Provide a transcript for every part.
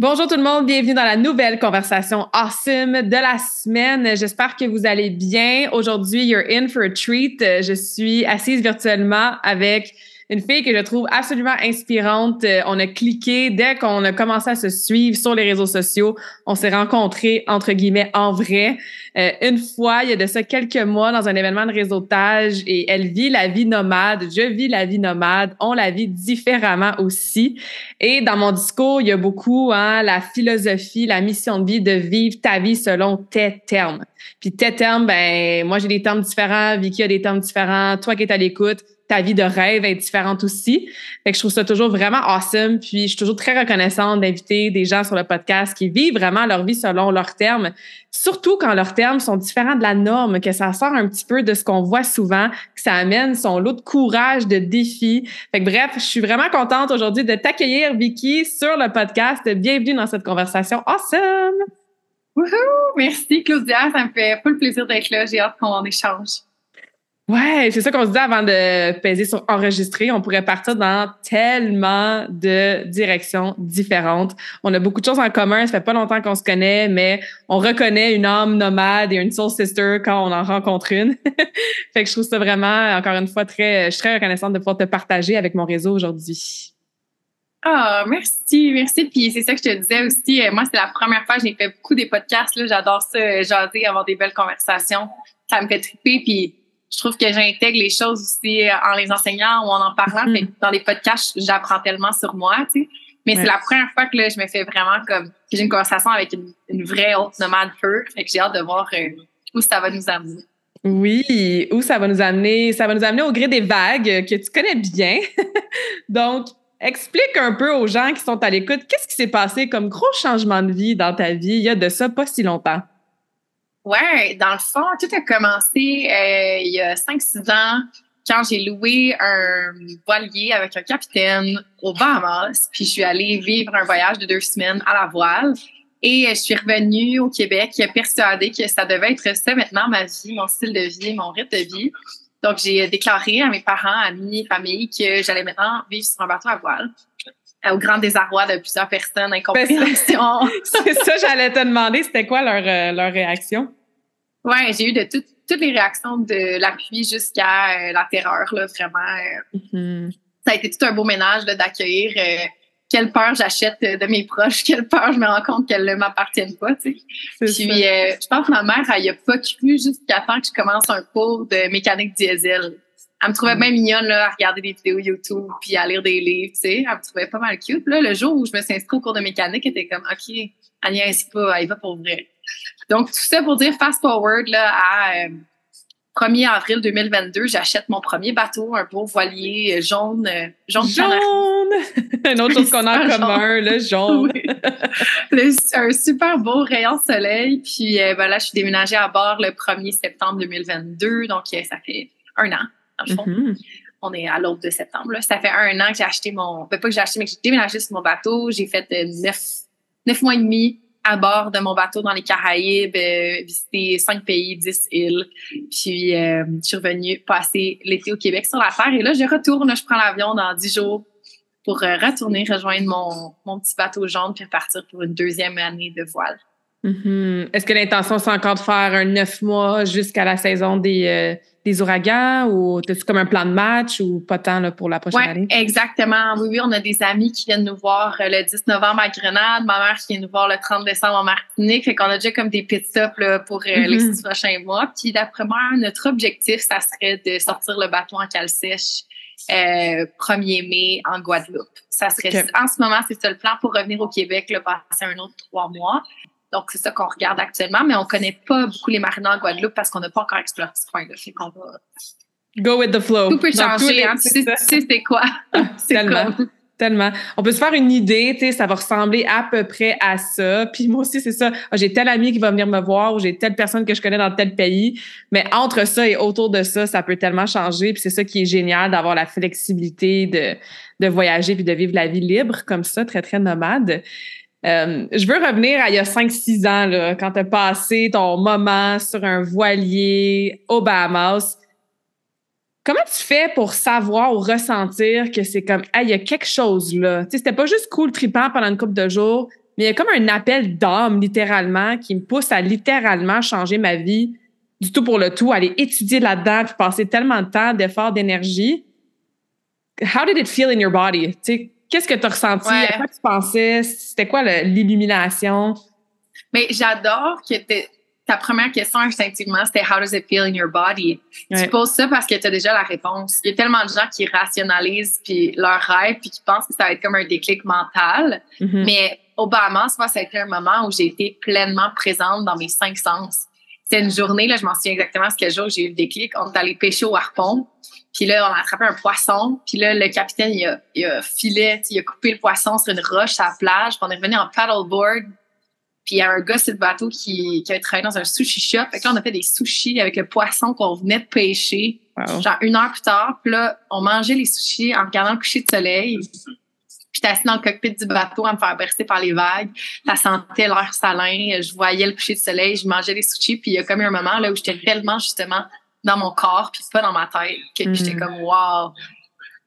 Bonjour tout le monde, bienvenue dans la nouvelle conversation awesome de la semaine. J'espère que vous allez bien. Aujourd'hui, you're in for a treat. Je suis assise virtuellement avec une fille que je trouve absolument inspirante. Euh, on a cliqué dès qu'on a commencé à se suivre sur les réseaux sociaux. On s'est rencontrés, entre guillemets, en vrai. Euh, une fois, il y a de ça quelques mois, dans un événement de réseautage, et elle vit la vie nomade. Je vis la vie nomade. On la vit différemment aussi. Et dans mon discours, il y a beaucoup hein, la philosophie, la mission de vie de vivre ta vie selon tes termes. Puis tes termes, ben moi j'ai des termes différents, Vicky a des termes différents, toi qui es à l'écoute, ta vie de rêve est différente aussi. Fait que je trouve ça toujours vraiment awesome. Puis je suis toujours très reconnaissante d'inviter des gens sur le podcast qui vivent vraiment leur vie selon leurs termes, surtout quand leurs termes sont différents de la norme, que ça sort un petit peu de ce qu'on voit souvent, que ça amène son lot de courage, de défis. Fait que bref, je suis vraiment contente aujourd'hui de t'accueillir, Vicky, sur le podcast. Bienvenue dans cette conversation awesome! Wouhou! Merci, Claudia. Ça me fait full plaisir d'être là. J'ai hâte qu'on échange. Ouais, c'est ça qu'on se dit avant de peser sur enregistrer. On pourrait partir dans tellement de directions différentes. On a beaucoup de choses en commun. Ça fait pas longtemps qu'on se connaît, mais on reconnaît une âme nomade et une soul sister quand on en rencontre une. fait que je trouve ça vraiment, encore une fois, très, je suis très reconnaissante de pouvoir te partager avec mon réseau aujourd'hui. Ah, merci, merci. Puis c'est ça que je te disais aussi. Euh, moi, c'est la première fois que j'ai fait beaucoup des podcasts. Là, j'adore ça, euh, jaser, avoir des belles conversations. Ça me fait triper. Puis je trouve que j'intègre les choses aussi euh, en les enseignant ou en en parlant. Mm-hmm. dans les podcasts, j'apprends tellement sur moi, tu sais. Mais c'est la première fois que là, je me fais vraiment comme que j'ai une conversation avec une, vraie haute nomade pure. Fait que j'ai hâte de voir euh, où ça va nous amener. Oui, où ça va nous amener? Ça va nous amener au gré des vagues que tu connais bien. Donc, explique un peu aux gens qui sont à l'écoute, qu'est-ce qui s'est passé comme gros changement de vie dans ta vie il y a de ça pas si longtemps? Ouais, dans le fond, tout a commencé euh, il y a 5-6 ans quand j'ai loué un voilier avec un capitaine au Bahamas, puis je suis allée vivre un voyage de deux semaines à la voile. Et je suis revenue au Québec persuadée que ça devait être ça maintenant ma vie, mon style de vie, mon rythme de vie. Donc, j'ai déclaré à mes parents, amis, famille que j'allais maintenant vivre sur un bateau à voile au grand désarroi de plusieurs personnes, incompréhension. c'est ça, j'allais te demander, c'était quoi leur, euh, leur réaction? Ouais, j'ai eu de toutes les réactions de l'appui jusqu'à euh, la terreur, là, vraiment. Euh. Mm-hmm. Ça a été tout un beau ménage d'accueillir. quelle peur j'achète de mes proches, quelle peur je me rends compte qu'elles ne m'appartiennent pas, tu sais. Puis, je pense que ma mère, elle n'y a pas cru jusqu'à temps que je commence un cours de mécanique diesel. Elle me trouvait bien mignonne là, à regarder des vidéos YouTube puis à lire des livres, tu sais. Elle me trouvait pas mal cute. Là, le jour où je me suis inscrite au cours de mécanique, elle était comme, OK, Agnès, pas, elle va pour vrai. Donc, tout ça pour dire fast forward là, à 1er euh, avril 2022, j'achète mon premier bateau, un beau voilier euh, jaune. Euh, jaune! jaune. Une autre chose qu'on a en commun, le jaune. un super beau rayon de soleil. Puis ben là, je suis déménagée à bord le 1er septembre 2022. Donc, ça fait un an Mm-hmm. On est à l'autre de septembre. Ça fait un an que j'ai acheté mon. Ben, pas que j'ai acheté, mais que j'ai déménagé sur mon bateau. J'ai fait euh, neuf, mois et demi à bord de mon bateau dans les Caraïbes, euh, visité cinq pays, dix îles. Puis euh, je suis revenue passer l'été au Québec sur la terre. Et là, je retourne, je prends l'avion dans dix jours pour retourner rejoindre mon, mon petit bateau jaune puis repartir pour une deuxième année de voile. Mm-hmm. Est-ce que l'intention, c'est encore de faire un neuf mois jusqu'à la saison des, euh, des ouragans ou as-tu comme un plan de match ou pas tant là, pour la prochaine ouais, année? Exactement. Oui, oui, on a des amis qui viennent nous voir euh, le 10 novembre à Grenade, ma mère qui vient nous voir le 30 décembre en Martinique. Fait qu'on a déjà comme des pit stops là, pour euh, les mm-hmm. six prochains mois. Puis d'après moi, notre objectif, ça serait de sortir le bateau en cale sèche euh, 1er mai en Guadeloupe. Ça serait en ce moment, c'est ça le plan pour revenir au Québec, là, passer un autre trois mois. Donc, c'est ça qu'on regarde actuellement, mais on connaît pas beaucoup les marins en Guadeloupe parce qu'on n'a pas encore exploré ce point-là. Fait qu'on va. Go with the flow. Tout peut changer, hein. Tu sais, c'est quoi. Tellement. Tellement. On peut se faire une idée, tu sais, ça va ressembler à peu près à ça. Puis moi aussi, c'est ça. Ah, j'ai tel ami qui va venir me voir ou j'ai telle personne que je connais dans tel pays. Mais entre ça et autour de ça, ça peut tellement changer. Puis c'est ça qui est génial d'avoir la flexibilité de, de voyager puis de vivre la vie libre comme ça, très, très nomade. Euh, je veux revenir à il y a 5-6 ans, quand tu as passé ton moment sur un voilier au Bahamas. Comment tu fais pour savoir ou ressentir que c'est comme, il y a quelque chose là? Tu sais, c'était pas juste cool tripant pendant une couple de jours, mais il y a comme un appel d'âme, littéralement, qui me pousse à littéralement changer ma vie du tout pour le tout, aller étudier là-dedans, puis passer tellement de temps, d'efforts, d'énergie. How did it feel in your body? Qu'est-ce que tu as ressenti? À quoi tu pensais? C'était quoi l'illumination? Mais j'adore que ta première question instinctivement, c'était How does it feel in your body? Tu poses ça parce que tu as déjà la réponse. Il y a tellement de gens qui rationalisent puis leur rêve puis qui pensent que ça va être comme un déclic mental. Mm-hmm. Mais au Bahamas, moi, ça a été un moment où j'ai été pleinement présente dans mes cinq sens. C'est une journée, là, je m'en souviens exactement ce quel jour j'ai eu le déclic. On est allé pêcher au harpon. Puis là, on a attrapé un poisson. Puis là, le capitaine, il a, il a filé, il a coupé le poisson sur une roche à la plage. Puis on est revenu en paddleboard. Puis il y a un gars sur le bateau qui, qui avait travaillé dans un sushi shop. Fait que là, on a fait des sushis avec le poisson qu'on venait de pêcher. Genre une heure plus tard. Puis là, on mangeait les sushis en regardant le coucher de soleil. Puis assis dans le cockpit du bateau à me faire bercer par les vagues. Ça sentait l'air salin. Je voyais le coucher de soleil. Je mangeais les sushis. Puis il y a comme eu un moment là où j'étais réellement justement dans mon corps, puis pas dans ma tête. Que j'étais mm. comme, wow!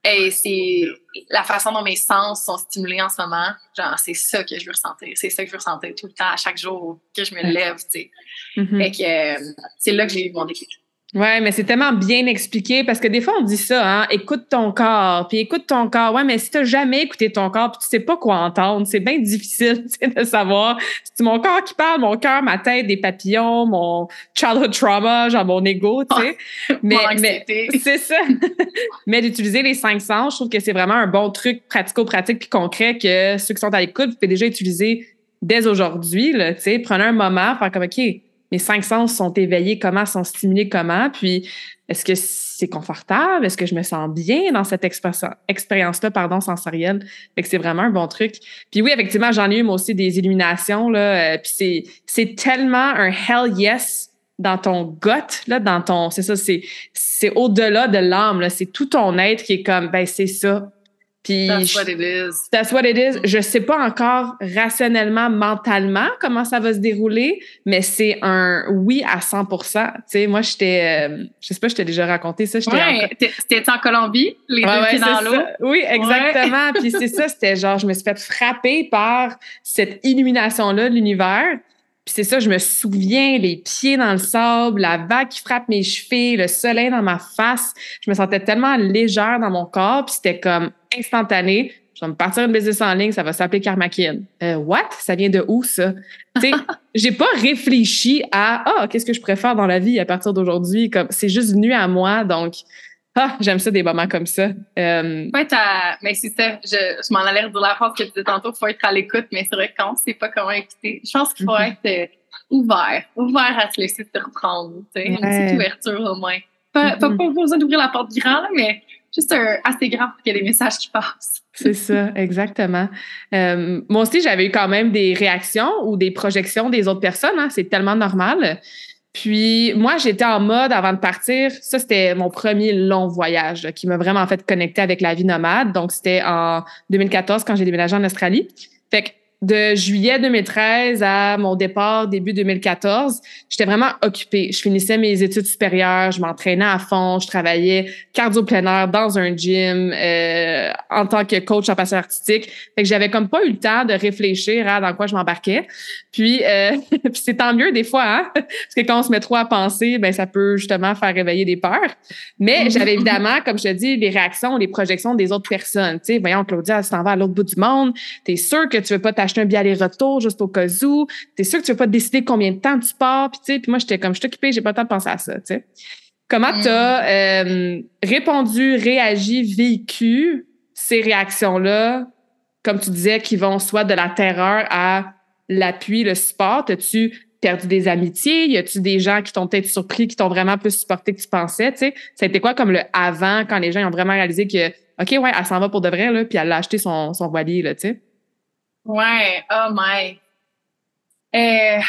Et c'est la façon dont mes sens sont stimulés en ce moment. Genre, c'est ça que je veux ressentir. C'est ça que je veux ressentir tout le temps, à chaque jour que je me lève, tu sais. Mm-hmm. Fait que euh, c'est là que j'ai eu mon déclic. Ouais, mais c'est tellement bien expliqué parce que des fois on dit ça, hein, écoute ton corps, puis écoute ton corps. Ouais, mais si t'as jamais écouté ton corps, puis tu sais pas quoi entendre, c'est bien difficile de savoir. C'est mon corps qui parle, mon cœur, ma tête, des papillons, mon childhood trauma, genre mon ego, tu sais. mais, mais c'est ça. mais d'utiliser les cinq sens, je trouve que c'est vraiment un bon truc pratico-pratique puis concret que ceux qui sont à l'écoute, vous pouvez déjà utiliser dès aujourd'hui. Tu sais, prenez un moment, faire comme ok mes cinq sens sont éveillés, comment sont stimulés, comment, puis est-ce que c'est confortable, est-ce que je me sens bien dans cette expérience-là, pardon, sensorielle? Fait que c'est vraiment un bon truc. Puis oui, effectivement, j'en ai eu moi aussi des illuminations, là, euh, puis c'est, tellement un hell yes dans ton gut, là, dans ton, c'est ça, c'est, c'est au-delà de l'âme, là, c'est tout ton être qui est comme, ben c'est ça, puis that's what it is. That's what it is. Je sais pas encore rationnellement, mentalement comment ça va se dérouler, mais c'est un oui à 100% Tu sais, moi, j'étais, euh, je sais pas, je t'ai déjà raconté ça. J'étais ouais, en... en Colombie, les deux pieds dans l'eau. Oui, exactement. Puis c'est ça, c'était genre, je me suis fait frapper par cette illumination-là de l'univers. Puis c'est ça, je me souviens, les pieds dans le sable, la vague qui frappe mes chevilles, le soleil dans ma face. Je me sentais tellement légère dans mon corps, puis c'était comme instantané. Je vais me partir une business en ligne, ça va s'appeler Karmakin. Euh, what? Ça vient de où, ça? tu sais, j'ai pas réfléchi à, ah, qu'est-ce que je préfère dans la vie à partir d'aujourd'hui? Comme, c'est juste venu à moi, donc, ah, j'aime ça des moments comme ça. Euh, ouais, mais c'est ça. Je, je m'en allais redire la phrase que tu disais tantôt, il faut être à l'écoute, mais c'est vrai que quand on sait pas comment écouter, je pense qu'il faut mhm. être euh, ouvert, ouvert à se laisser te reprendre, tu sais, une petite ouverture au moins. Pas, pas, mhm. besoin d'ouvrir la porte grand, mais juste assez grand pour qu'il y ait des messages qui passent. C'est ça, exactement. Euh, moi aussi, j'avais eu quand même des réactions ou des projections des autres personnes. Hein, c'est tellement normal. Puis moi, j'étais en mode avant de partir. Ça, c'était mon premier long voyage qui m'a vraiment fait connecter avec la vie nomade. Donc, c'était en 2014 quand j'ai déménagé en Australie. De juillet 2013 à mon départ début 2014, j'étais vraiment occupée. Je finissais mes études supérieures, je m'entraînais à fond, je travaillais cardio plein air dans un gym euh, en tant que coach en passion artistique. Fait que j'avais comme pas eu le temps de réfléchir à dans quoi je m'embarquais. Puis, euh, puis c'est tant mieux des fois, hein? parce que quand on se met trop à penser, ben ça peut justement faire réveiller des peurs. Mais j'avais évidemment, comme je te dis, les réactions, les projections des autres personnes. Tu sais, voyons Claudia, tu t'en vas à l'autre bout du monde, t'es sûr que tu veux pas t'acheter un billet aller-retour juste au cas où. T'es sûr que tu veux pas décider combien de temps tu pars. Puis, tu sais, puis moi, j'étais comme, je suis occupée, j'ai pas le temps de penser à ça, tu sais. Comment tu as mm. euh, répondu, réagi, vécu ces réactions-là, comme tu disais, qui vont soit de la terreur à l'appui, le support? As-tu perdu des amitiés? Y a-tu des gens qui t'ont peut-être surpris, qui t'ont vraiment plus supporté que tu pensais? Tu sais, ça a été quoi comme le avant, quand les gens ont vraiment réalisé que, OK, ouais, elle s'en va pour de vrai, là, puis elle a acheté son, son voilier, là, tu sais? Ouais, oh my. Euh,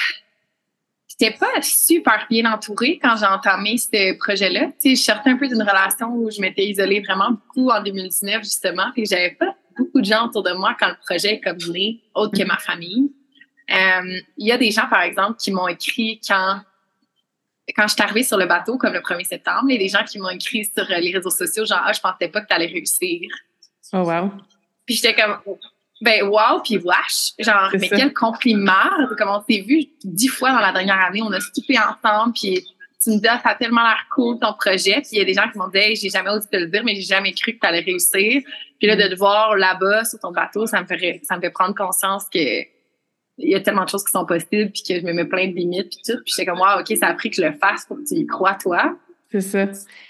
J'étais pas super bien entourée quand j'ai entamé ce projet-là. Tu sais, je sortais un peu d'une relation où je m'étais isolée vraiment beaucoup en 2019, justement. et j'avais pas beaucoup de gens autour de moi quand le projet est comme né, autre que ma famille. Euh, il y a des gens, par exemple, qui m'ont écrit quand quand je suis arrivée sur le bateau, comme le 1er septembre, il y a des gens qui m'ont écrit sur les réseaux sociaux, genre, ah, je pensais pas que tu allais réussir. Oh, wow. Puis j'étais comme, ben, wow, puis wesh. Genre, mais quel compliment. Comme on s'est vu dix fois dans la dernière année, on a soupé ensemble, puis tu me dis, ah, ça a tellement l'air cool ton projet. Puis il y a des gens qui m'ont dit, j'ai jamais osé te le dire, mais j'ai jamais cru que tu allais réussir. Puis là, de te voir là-bas sur ton bateau, ça me fait, ça me fait prendre conscience que il y a tellement de choses qui sont possibles, puis que je me mets plein de limites, puis tout. Puis j'étais comme, wow, OK, ça a pris que je le fasse pour que tu y crois, toi. C'est ça.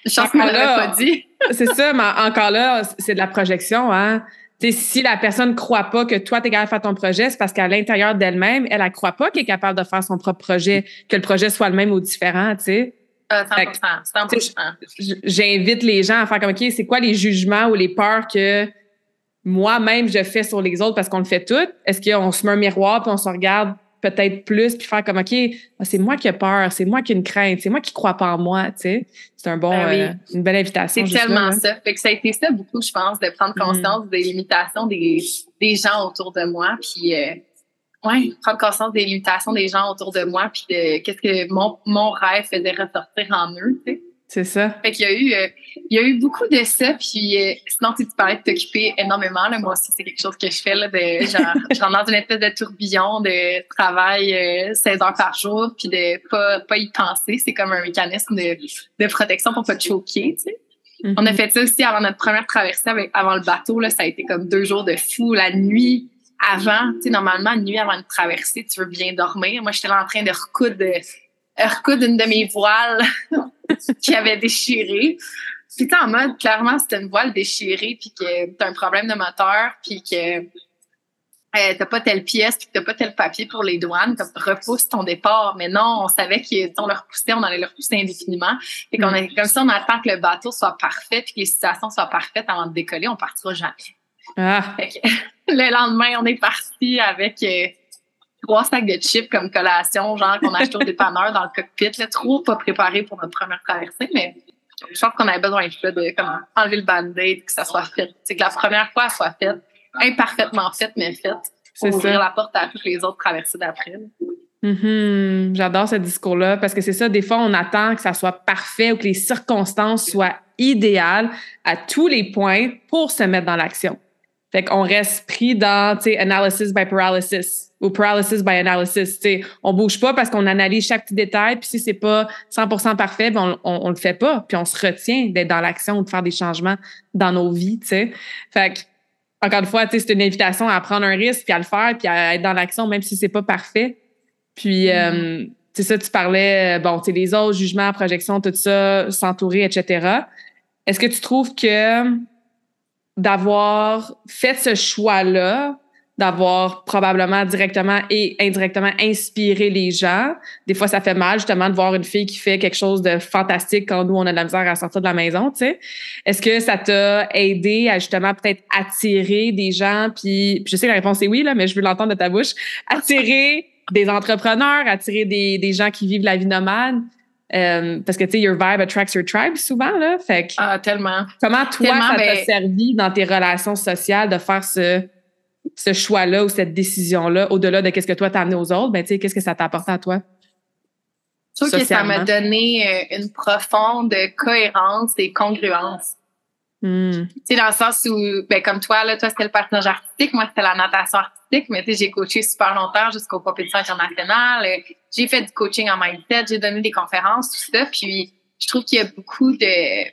Je pense que pas dit. c'est ça, mais encore là, c'est de la projection, hein si la personne ne croit pas que toi, tu es capable de faire ton projet, c'est parce qu'à l'intérieur d'elle-même, elle ne croit pas qu'elle est capable de faire son propre projet, que le projet soit le même ou différent, tu sais. Euh, 100%, J'invite les gens à faire comme, OK, c'est quoi les jugements ou les peurs que moi-même je fais sur les autres parce qu'on le fait tout? Est-ce qu'on se met un miroir puis on se regarde peut-être plus puis faire comme OK, ah, c'est moi qui ai peur, c'est moi qui ai une crainte, c'est moi qui crois pas en moi, tu sais. C'est un bon ben euh, une belle invitation. C'est tellement ça. Fait que ça a été ça beaucoup, je pense, de prendre mm-hmm. conscience des limitations des, des gens autour de moi puis euh, ouais, prendre conscience des limitations des gens autour de moi puis de qu'est-ce que mon, mon rêve faisait ressortir en eux, tu sais. C'est ça. Fait qu'il y a eu, euh, il y a eu beaucoup de ça. Puis euh, sinon, tu, parlais de t'occuper énormément. Là, moi aussi, c'est quelque chose que je fais. Là, de, genre, je rentre dans une espèce de tourbillon de travail euh, 16 heures par jour, puis de pas, pas y penser. C'est comme un mécanisme de, de protection pour pas te choquer. Tu sais. Mm-hmm. On a fait ça aussi avant notre première traversée, avec, avant le bateau. Là, ça a été comme deux jours de fou. La nuit avant, tu sais, normalement, nuit avant une traversée, tu veux bien dormir. Moi, j'étais là en train de recoudre, recoudre une de mes voiles qui avait déchiré. Puis en mode, clairement, c'était une voile déchirée, puis que t'as un problème de moteur, puis que euh, t'as pas telle pièce, puis que t'as pas tel papier pour les douanes, comme repousse ton départ. Mais non, on savait qu'on le repoussait, on allait le repousser indéfiniment. Et qu'on mm. comme ça, on attend que le bateau soit parfait, puis que les situations soient parfaites avant de décoller, on partira jamais. Ah. le lendemain, on est parti avec euh, trois sacs de chips comme collation, genre qu'on a acheté au dépanneur dans le cockpit, là, trop pas préparé pour notre première traversée, mais je pense qu'on avait besoin de ça, de comme, enlever le band-aid, que ça soit fait. C'est que la première fois, soit faite, imparfaitement faite, mais faite, pour ouvrir la porte à toutes les autres traversées d'après. Mm-hmm. J'adore ce discours-là parce que c'est ça, des fois, on attend que ça soit parfait ou que les circonstances soient idéales à tous les points pour se mettre dans l'action. Fait qu'on reste pris dans, tu sais, analysis by paralysis ou paralysis by analysis. Tu sais, on bouge pas parce qu'on analyse chaque petit détail, puis si c'est pas 100% parfait, ben on, on, le fait pas, puis on se retient d'être dans l'action ou de faire des changements dans nos vies, tu sais. Fait que, encore une fois, tu sais, c'est une invitation à prendre un risque, puis à le faire, puis à être dans l'action, même si c'est pas parfait. Puis, mm-hmm. euh, c'est ça, tu parlais, euh, bon, tu sais, les autres, jugements, projections, tout ça, s'entourer, etc. Est-ce que tu trouves que d'avoir fait ce choix-là, d'avoir probablement directement et indirectement inspiré les gens. Des fois, ça fait mal justement de voir une fille qui fait quelque chose de fantastique quand nous, on a de la misère à sortir de la maison, tu sais. Est-ce que ça t'a aidé à justement peut-être attirer des gens, puis, je sais que la réponse est oui, là, mais je veux l'entendre de ta bouche, attirer des entrepreneurs, attirer des, des gens qui vivent la vie nomade, euh, parce que, tu sais, your vibe attracts your tribe souvent, là. Fait ah, tellement. Comment, toi, ça t'a servi dans tes relations sociales de faire ce, ce choix-là ou cette décision-là, au-delà de qu'est-ce que toi t'as amené aux autres, ben, tu sais, qu'est-ce que ça t'a apporté à toi? Je trouve que ça m'a donné euh, une profonde cohérence et congruence. Hmm. Tu sais, dans le sens où, ben, comme toi, là, toi, c'était le partage artistique, moi, c'était la natation artistique, mais tu sais, j'ai coaché super longtemps jusqu'aux compétitions internationales. J'ai fait du coaching en mindset, j'ai donné des conférences, tout ça. Puis, je trouve qu'il y a beaucoup de,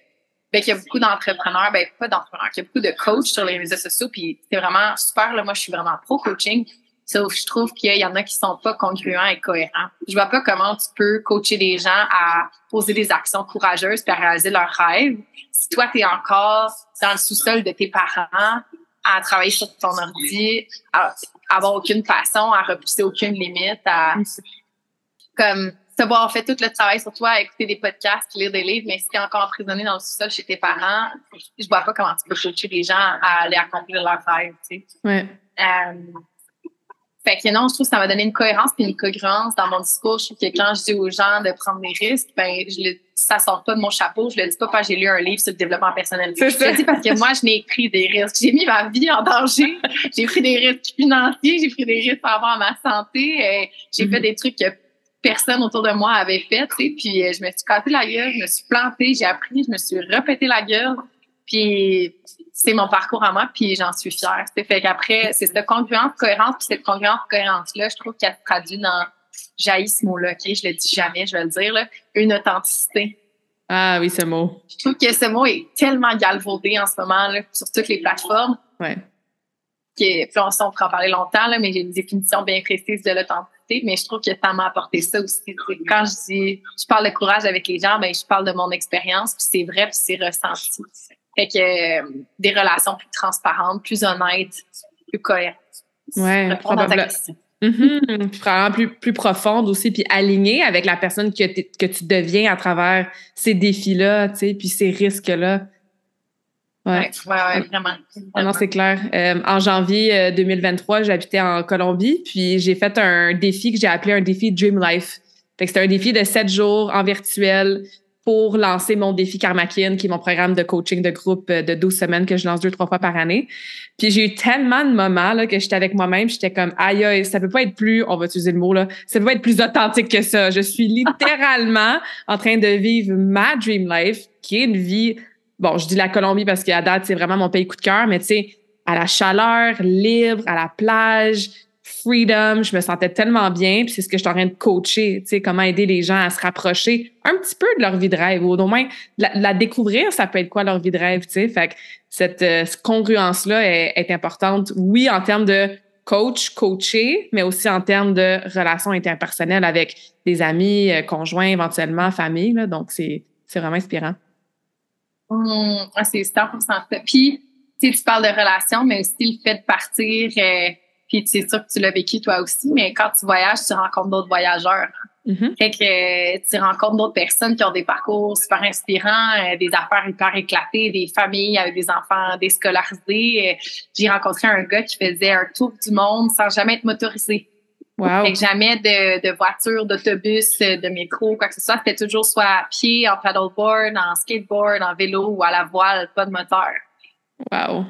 ben, qu'il y a beaucoup d'entrepreneurs, ben, pas d'entrepreneurs, qu'il y a beaucoup de coachs sur les réseaux sociaux. Puis, c'est vraiment super, là. Moi, je suis vraiment pro-coaching. Sauf je trouve qu'il y en a qui sont pas congruents et cohérents. Je vois pas comment tu peux coacher des gens à poser des actions courageuses et à réaliser leurs rêves si toi, tu es encore dans le sous-sol de tes parents à travailler sur ton ordi, à avoir aucune façon, à repousser aucune limite, à comme savoir fait tout le travail sur toi, écouter des podcasts, lire des livres, mais si tu es encore emprisonné dans le sous-sol chez tes parents, je vois pas comment tu peux coacher les gens à aller accomplir leurs rêves, tu sais. Ouais. Euh, fait que non, je trouve que ça m'a donné une cohérence et une congruence dans mon discours. Je trouve que quand je dis aux gens de prendre des risques, ben, je le, ça sort pas de mon chapeau. Je le dis pas parce que j'ai lu un livre sur le développement personnel. Je le dis parce que moi, je n'ai pris des risques. J'ai mis ma vie en danger. J'ai pris des risques financiers. J'ai pris des risques par rapport à ma santé. Euh, j'ai fait mhm. des trucs que personne autour de moi avait fait, tu sais. Puis euh, je me suis cassé la gueule, je me suis plantée, j'ai appris, je me suis répété la gueule. Puis c'est mon parcours à moi, puis j'en suis fière. C'est fait qu'après, c'est cette congruence, cohérence, puis cette congruence, cohérence-là, je trouve qu'elle se traduit dans, jaillit ce mot-là, OK? Je le dis jamais, je vais le dire, là, une authenticité. Ah oui, ce mot. Je trouve que ce mot est tellement galvaudé en ce moment, là, sur toutes les plateformes. Ouais. Puis on, on pourra en parler longtemps, là, mais j'ai une définition bien précise de l'authenticité, mais je trouve que ça m'a apporté ça aussi. Quand je dis, je parle de courage avec les gens, ben, je parle de mon expérience, puis c'est vrai, puis c'est ressenti. Fait que euh, des relations plus transparentes, plus honnêtes, plus cohérentes. Ouais, probablement. Mm-hmm. probablement plus, plus profonde aussi, puis alignée avec la personne que, que tu deviens à travers ces défis-là, tu sais, puis ces risques-là. Ouais, ouais, ouais, vraiment. Ah non, c'est clair. Euh, en janvier 2023, euh, j'habitais en Colombie, puis j'ai fait un défi que j'ai appelé un défi Dream Life. Fait que c'était un défi de sept jours en virtuel pour lancer mon défi Karmakin, qui est mon programme de coaching de groupe euh, de 12 semaines que je lance deux, trois fois par année. Puis j'ai eu tellement de moments là, que j'étais avec moi-même, j'étais comme aïe, aïe, ça peut pas être plus, on va utiliser le mot là, ça peut pas être plus authentique que ça. Je suis littéralement en train de vivre ma dream life, qui est une vie, bon, je dis la Colombie parce qu'à date, c'est vraiment mon pays coup de cœur, mais tu sais, à la chaleur, libre, à la plage, freedom, je me sentais tellement bien, puis c'est ce que je suis en train de coacher, tu sais, comment aider les gens à se rapprocher un petit peu de leur vie de rêve, ou au moins la, découvrir, ça peut être quoi leur vie de rêve, tu sais. Fait que cette, euh, congruence-là est, importante, oui, en termes de coach, coacher, mais aussi en termes de relations interpersonnelles avec des amis, euh, conjoints, éventuellement, famille, là, donc c'est vraiment inspirant. Mmh, c'est 100% ça. Puis, tu parles de relations, mais aussi le fait de partir... Euh, puis c'est sûr que tu l'as vécu toi aussi, mais quand tu voyages, tu rencontres d'autres voyageurs. Mm-hmm. Fait que tu rencontres d'autres personnes qui ont des parcours super inspirants, euh, des affaires hyper éclatées, des familles avec des enfants déscolarisés. Euh, j'ai rencontré un gars qui faisait un tour du monde sans jamais être motorisé. Wow. Fait que jamais de, de voiture, d'autobus, de métro, quoi que ce soit. C'était toujours soit à pied, en paddleboard, en skateboard, en vélo ou à la voile, pas de moteur. Wow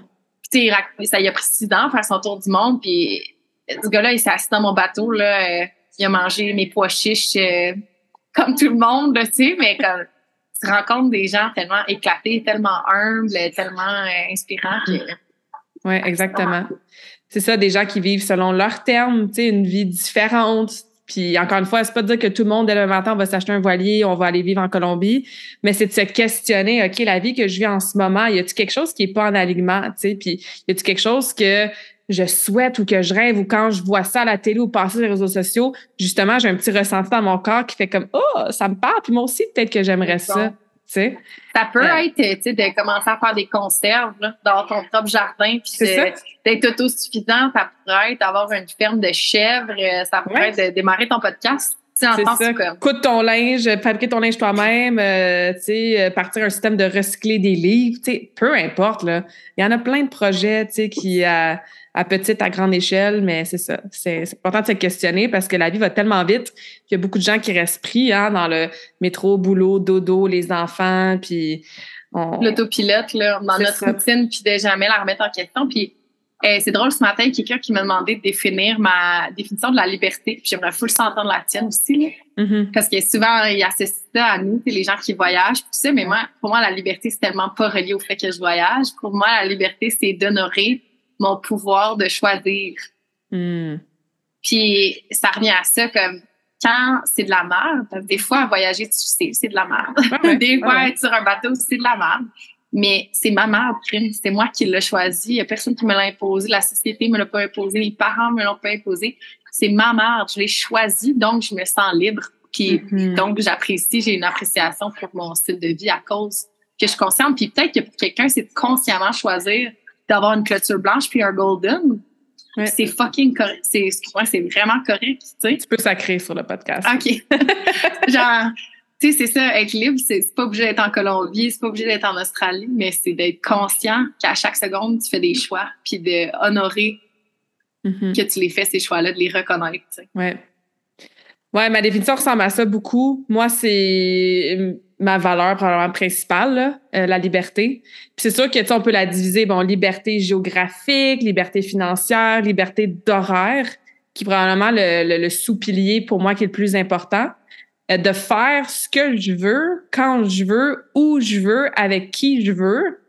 ça y a pris six ans faire son tour du monde. Puis ce gars-là, il s'est assis dans mon bateau. Là, euh, il a mangé mes pois chiches euh, comme tout le monde, tu sais, mais comme tu rencontres des gens tellement éclatés, tellement humbles, tellement euh, inspirants. Oui, exactement. C'est ça, des gens qui vivent selon leurs termes, tu sais, une vie différente, puis encore une fois, c'est pas de dire que tout le monde dès le matin on va s'acheter un voilier, on va aller vivre en Colombie, mais c'est de se questionner, ok, la vie que je vis en ce moment, y a-t-il quelque chose qui est pas en alignement, tu sais, puis y a-t-il quelque chose que je souhaite ou que je rêve ou quand je vois ça à la télé ou passer sur les réseaux sociaux, justement, j'ai un petit ressenti dans mon corps qui fait comme oh, ça me parle, puis moi aussi peut-être que j'aimerais ça. Ça peut être de commencer à faire des conserves dans ton propre jardin, puis d'être autosuffisant. Ça pourrait être d'avoir une ferme de chèvres. Euh, ça pourrait être de démarrer ton podcast. C'est ça. Coûte ton linge, fabriquer ton linge toi-même, euh, euh, partir un système de recycler des livres, peu importe. Là. Il y en a plein de projets qui, à, à petite, à grande échelle, mais c'est ça. C'est important de se questionner parce que la vie va tellement vite qu'il y a beaucoup de gens qui restent pris hein, dans le métro, boulot, dodo, les enfants, puis... L'autopilote, là, dans notre routine, puis de jamais la remettre en question. Puis Euh, c'est drôle, ce matin, quelqu'un qui m'a demandé de définir ma définition de la liberté. Puis j'aimerais full s'entendre la tienne aussi. Là. Mm-hmm. Parce que souvent, il associe ça à nous, les gens qui voyagent, tout ça. Mais moi, pour moi, la liberté, c'est tellement pas relié au fait que je voyage. Pour moi, la liberté, c'est d'honorer mon pouvoir de choisir. Mm. Puis ça revient à ça comme quand c'est de la merde, des fois, voyager, tu sais, c'est de la merde. des fois, être sur un bateau, c'est de la merde mais c'est ma prime, c'est moi qui l'ai choisi. Il y a personne qui me l'a imposé, la société me l'a pas imposé, mes parents me l'ont pas imposé. C'est ma mère, je l'ai choisi, donc je me sens libre. Puis mm-hmm. donc j'apprécie, j'ai une appréciation pour mon style de vie à cause que je consciente. Puis peut-être que pour quelqu'un, c'est de consciemment choisir d'avoir une clôture blanche puis un golden. C'est fucking correct. C'est, c'est vraiment correct, tu sais. Tu peux sacrer sur le podcast. OK. Genre, tu sais, c'est ça, être libre, c'est pas obligé d'être en Colombie, c'est pas obligé d'être en Australie, mais c'est d'être conscient qu'à chaque seconde, tu fais des choix, puis d'honorer mm-hmm. que tu les fais, ces choix-là, de les reconnaître. Tu sais. Ouais. Ouais, ma définition ressemble à ça beaucoup. Moi, c'est ma valeur probablement principale, euh, la liberté. Puis c'est sûr que tu on peut la diviser, bon, liberté géographique, liberté financière, liberté d'horaire, qui est probablement le, le sous-pilier pour moi qui est le plus important. Euh, de faire ce que je veux, quand je veux, où je veux, avec qui je veux.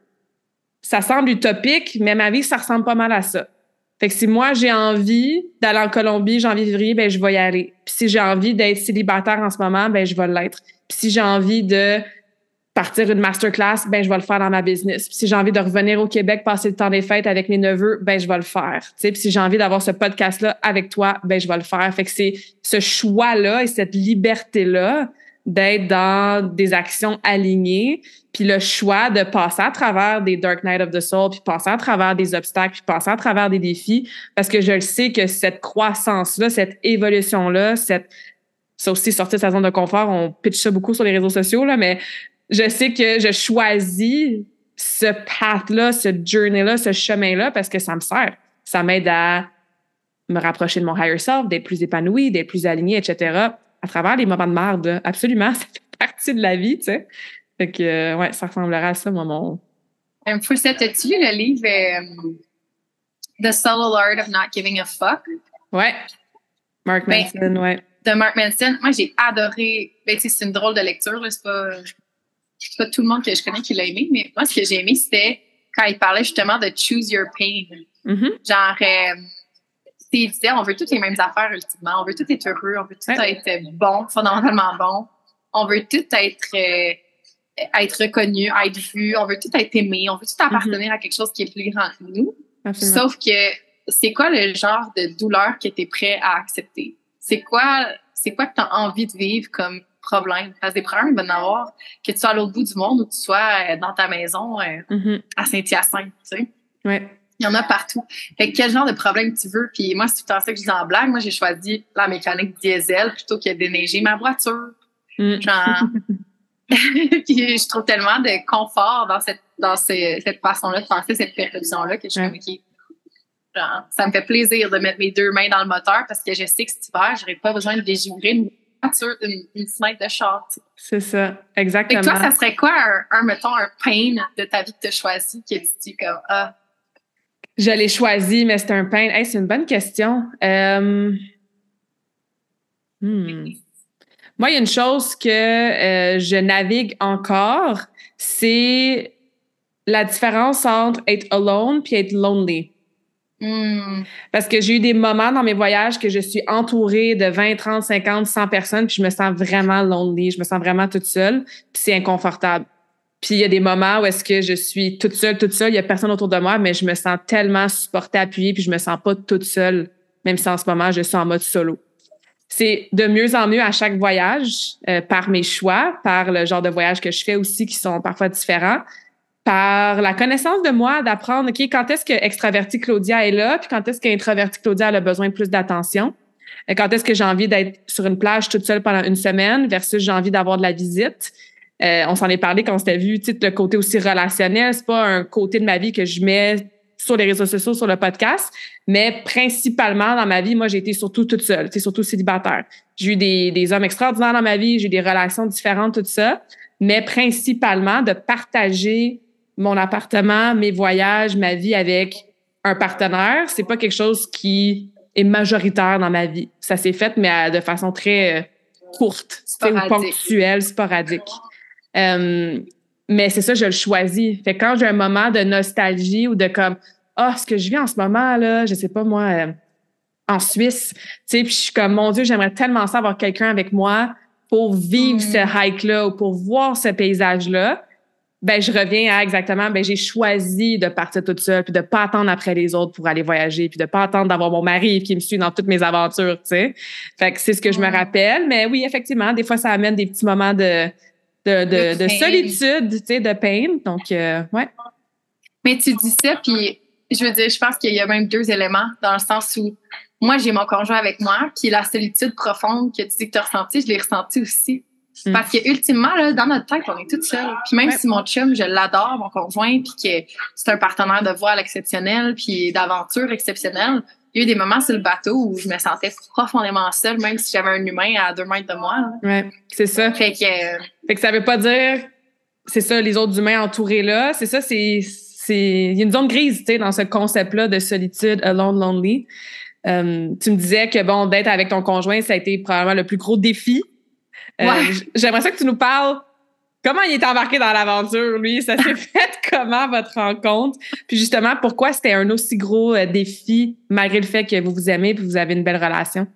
Ça semble utopique, mais ma vie, ça ressemble pas mal à ça. Fait que si moi, j'ai envie d'aller en Colombie janvier, février, ben je vais y aller. Puis si j'ai envie d'être célibataire en ce moment, ben je vais l'être. Puis si j'ai envie de partir une masterclass, ben je vais le faire dans ma business. Puis si j'ai envie de revenir au Québec, passer le temps des fêtes avec mes neveux, ben je vais le faire. Puis si j'ai envie d'avoir ce podcast-là avec toi, ben je vais le faire. Fait que c'est ce choix-là et cette liberté-là d'être dans des actions alignées, puis le choix de passer à travers des Dark Night of the Soul, puis passer à travers des obstacles, puis passer à travers des défis, parce que je le sais que cette croissance-là, cette évolution-là, cette ça aussi sortir de sa zone de confort, on pitch ça beaucoup sur les réseaux sociaux là, mais je sais que je choisis ce path-là, ce journey-là, ce chemin-là parce que ça me sert. Ça m'aide à me rapprocher de mon higher self, d'être plus épanoui, d'être plus aligné, etc. à travers les moments de merde. Absolument, ça fait partie de la vie, tu sais. Fait que, euh, ouais, ça ressemblera à ça, moi, mon. Um, as-tu lu le livre um, The Subtle Art of Not Giving a Fuck? Ouais. Mark ben, Manson, ouais. De Mark Manson. Moi, j'ai adoré. Ben, c'est une drôle de lecture, là. C'est pas pas tout le monde que je connais qui l'a aimé, mais moi, ce que j'ai aimé, c'était quand il parlait justement de choose your pain. Mm-hmm. Genre, euh, on veut toutes les mêmes affaires ultimement. On veut tout être heureux, on veut tout être bon, fondamentalement bon. On veut tout être, euh, être reconnu, être vu. On veut tout être aimé. On veut tout appartenir mm-hmm. à quelque chose qui est plus grand que nous. Sauf que c'est quoi le genre de douleur que tu es prêt à accepter? C'est quoi, c'est quoi que tu as envie de vivre comme problème? Parce que des problèmes, il va en avoir que tu sois à l'autre bout du monde ou que tu sois euh, dans ta maison euh, mm-hmm. à Saint-Hyacinthe, tu sais. Ouais. Il y en a partout. Fait quel genre de problème tu veux? Puis moi, c'est tout le temps ça que je dis en blague. Moi, j'ai choisi la mécanique diesel plutôt que de déneiger ma voiture. Mm. Genre. puis je trouve tellement de confort dans cette, dans cette façon-là de penser, cette perception-là, que je suis ouais. Genre, ça me fait plaisir de mettre mes deux mains dans le moteur parce que je sais que cet hiver, j'aurais pas besoin de déjouer une, une fenêtre de char. C'est ça, exactement. Et toi, ça serait quoi un, mettons, un pain de ta vie que tu as choisi que tu dis comme Ah? Je l'ai choisi, mais c'est un pain. Hey, c'est une bonne question. Euh, hmm. Moi, il y a une chose que euh, je navigue encore, c'est la différence entre être alone puis être lonely. Hmm. Parce que j'ai eu des moments dans mes voyages que je suis entourée de 20, 30, 50, 100 personnes, puis je me sens vraiment lonely, je me sens vraiment toute seule, puis c'est inconfortable. Puis il y a des moments où est-ce que je suis toute seule, toute seule, il y a personne autour de moi, mais je me sens tellement supportée, appuyée, puis je me sens pas toute seule, même si en ce moment je suis en mode solo. C'est de mieux en mieux à chaque voyage, euh, par mes choix, par le genre de voyage que je fais aussi qui sont parfois différents, par la connaissance de moi, d'apprendre, OK, quand est-ce que extraverti Claudia est là, puis quand est-ce qu'introverti Claudia a besoin de plus d'attention? Euh, quand est-ce que j'ai envie d'être sur une plage toute seule pendant une semaine versus j'ai envie d'avoir de la visite? Euh, on s'en est parlé quand on s'était vu, le côté aussi relationnel, c'est pas un côté de ma vie que je mets sur les réseaux sociaux, sur le podcast, mais principalement dans ma vie, moi, j'ai été surtout toute seule, surtout célibataire. J'ai eu des, des hommes extraordinaires dans ma vie, j'ai eu des relations différentes, tout ça, mais principalement de partager mon appartement, mes voyages, ma vie avec un partenaire, c'est pas quelque chose qui est majoritaire dans ma vie. Ça s'est fait, mais de façon très euh, courte, sporadique. ponctuelle, sporadique. Euh, mais c'est ça, je le choisis. Fait quand j'ai un moment de nostalgie ou de comme, ah, ce que je vis en ce moment, là, je sais pas moi, euh, en Suisse, tu sais, puis je suis comme, mon Dieu, j'aimerais tellement ça avoir quelqu'un avec moi pour vivre ce mm. hike-là ou pour voir ce paysage-là ben je reviens à exactement ben j'ai choisi de partir toute seule puis de pas attendre après les autres pour aller voyager puis de pas attendre d'avoir mon mari qui me suit dans toutes mes aventures tu sais fait que c'est ce que je me rappelle mais oui effectivement des fois ça amène des petits moments de de, de, de solitude tu sais de peine donc euh, ouais. Mais tu dis ça puis je veux dire je pense qu'il y a même deux éléments dans le sens où moi j'ai mon conjoint avec moi qui est la solitude profonde que tu dis que tu as ressenti je l'ai ressenti aussi. Mm. Parce que ultimement, là, dans notre tête, on est toutes seules. Puis même si mon chum, je l'adore, mon conjoint, puis que c'est un partenaire de voile exceptionnel, puis d'aventure exceptionnelle, il y a eu des moments sur le bateau où je me sentais profondément seule, même si j'avais un humain à deux mètres de moi. Ouais, c'est ça. Fait que, fait que ça veut pas dire, c'est ça, les autres humains entourés là. C'est ça, c'est, c'est, il y a une zone grise, tu sais, dans ce concept-là de solitude, alone, lonely. Euh, tu me disais que bon, d'être avec ton conjoint, ça a été probablement le plus gros défi euh, j'aimerais ça que tu nous parles comment il est embarqué dans l'aventure, lui? Ça s'est fait comment, votre rencontre? Puis justement, pourquoi c'était un aussi gros euh, défi, malgré le fait que vous vous aimez et que vous avez une belle relation?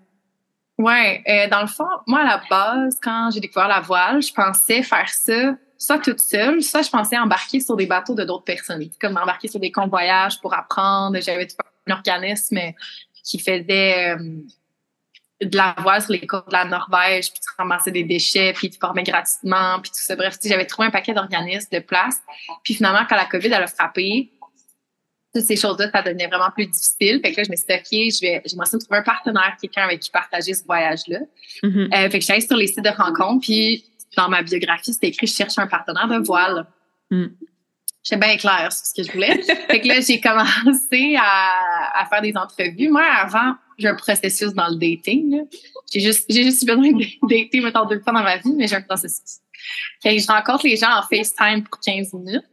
Ouais, euh, dans le fond, moi, à la base, quand j'ai découvert la voile, je pensais faire ça soit toute seule, soit je pensais embarquer sur des bateaux de d'autres personnes, comme embarquer sur des convoyages pour apprendre. J'avais un organisme qui faisait de la voile sur les côtes de la Norvège, puis tu ramassais des déchets, puis tu formais gratuitement, puis tout ça. Bref, j'avais trouvé un paquet d'organismes de place. Puis finalement, quand la COVID elle a frappé, toutes ces choses-là, ça devenait vraiment plus difficile. Fait que là, je me suis dit, OK, je vais, j'aimerais de trouver un partenaire, quelqu'un avec qui partager ce voyage-là. Mm-hmm. euh, fait que j'allais sur les sites de rencontres, puis dans ma biographie, c'était écrit, je cherche un partenaire de voile. Mm. J'étais bien claire sur ce que je voulais. fait que là, j'ai commencé à, à faire des entrevues. Moi, avant, j'ai un processus dans le dating. J'ai juste, j'ai juste besoin de dater, mettons, deux fois dans ma vie, mais j'ai un processus. Fait je rencontre les gens en FaceTime pour 15 minutes.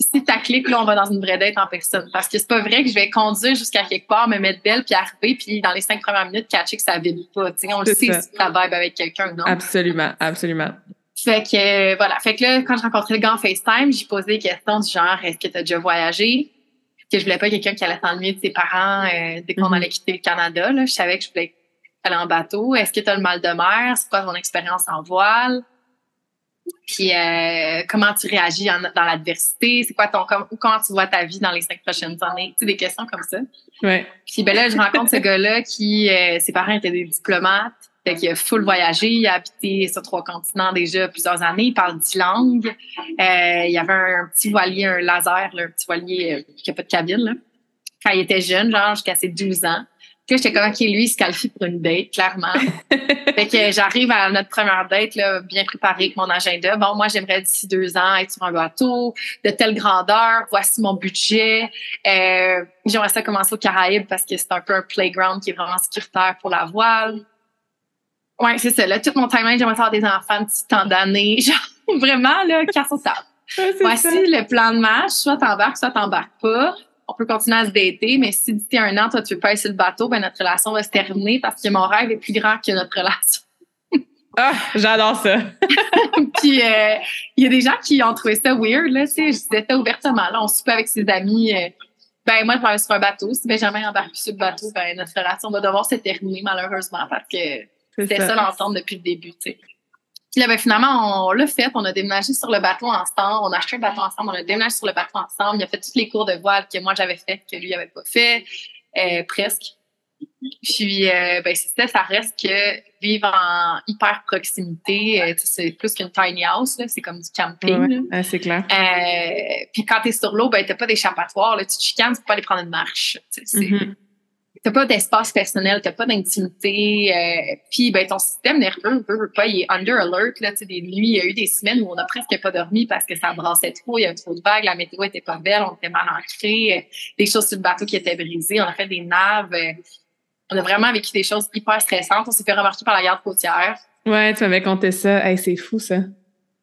Si ta clique, là, on va dans une vraie date en personne. Parce que c'est pas vrai que je vais conduire jusqu'à quelque part, me mettre belle, puis arriver, puis dans les cinq premières minutes, catcher que ça vibre pas. on le sait si ça vibe avec quelqu'un, non? Absolument, absolument. Fait que, voilà. Fait que là, quand je rencontrais le gars en FaceTime, j'ai posé des questions du genre, est-ce que tu as déjà voyagé? Que je voulais pas quelqu'un qui allait s'ennuyer de ses parents euh, dès qu'on mhm. allait quitter le Canada. Là. Je savais que je voulais aller en bateau. Est-ce que tu as le mal de mer? C'est quoi ton expérience en voile? Puis euh, comment tu réagis dans l'adversité? C'est quoi ton comment tu vois ta vie dans les cinq prochaines années? Tu sais, des questions comme ça. Ouais. Puis ben là, je rencontre ce gars-là qui, euh, ses parents étaient des diplomates. Fait qu'il a full voyagé, il a habité sur trois continents déjà plusieurs années, il parle dix langues. Euh, il y avait un, petit voilier, un laser, un petit voilier euh, qui n'a pas de cabine. Là. Quand il était jeune, genre jusqu'à ses 12 ans. Puis j'étais comme, OK, lui, il se qualifie pour une date, clairement. fait que j'arrive à notre première date, là, bien préparée avec mon agenda. Bon, moi, j'aimerais d'ici deux ans être sur un bateau de telle grandeur. Voici mon budget. Euh, j'aimerais ça commencer au Caraïbes parce que c'est un peu un playground qui est vraiment sécuritaire pour la voile. Ouais, c'est ça. Là, tout mon timeline, j'aimerais avoir des enfants de tant d'années. Genre, vraiment, là, casse au sable. Voici le plan de match. Soit t'embarques, soit t'embarques pas. On peut continuer à se dater, mais si d'ici un an, toi, tu veux pas être sur le bateau, ben, notre relation va se terminer parce que mon rêve est plus grand que notre relation. ah, j'adore ça. Puis, euh, il y a des gens qui ont trouvé ça weird, là, tu sais. Je disais ça ouvertement, là. On soupe avec ses amis. Euh, ben, moi, je vais sur un bateau. Si Benjamin embarque sur le bateau, ben, notre relation va devoir se terminer, malheureusement, parce que c'était ça, l'entente depuis le début, tu sais. Puis là, ben, finalement, on l'a fait. On a déménagé sur le bateau ensemble. On a acheté un bateau ensemble. On a déménagé sur le bateau ensemble. Il a fait tous les cours de voile que moi, j'avais fait, que lui n'avait pas fait, euh, presque. Puis, euh, ben, c'était, ça reste que vivre en hyper proximité, euh, c'est plus qu'une tiny house, c'est comme du camping. Ouais, c'est clair. Euh, puis quand t'es sur l'eau, ben, t'as pas d'échappatoire, tu te chicanes, tu peux pas aller prendre une marche. C'est, mm-hmm t'as pas d'espace personnel, t'as pas d'intimité, euh, puis ben ton système nerveux veut, pas, il est under alert là, tu sais des nuits, il y a eu des semaines où on a presque pas dormi parce que ça brassait trop, il y avait trop de vagues, la météo était pas belle, on était mal ancré, euh, des choses sur le bateau qui étaient brisées, on a fait des naves, euh, on a vraiment vécu des choses hyper stressantes, on s'est fait remarquer par la garde côtière. Ouais, tu m'avais conté ça, hey, c'est fou ça.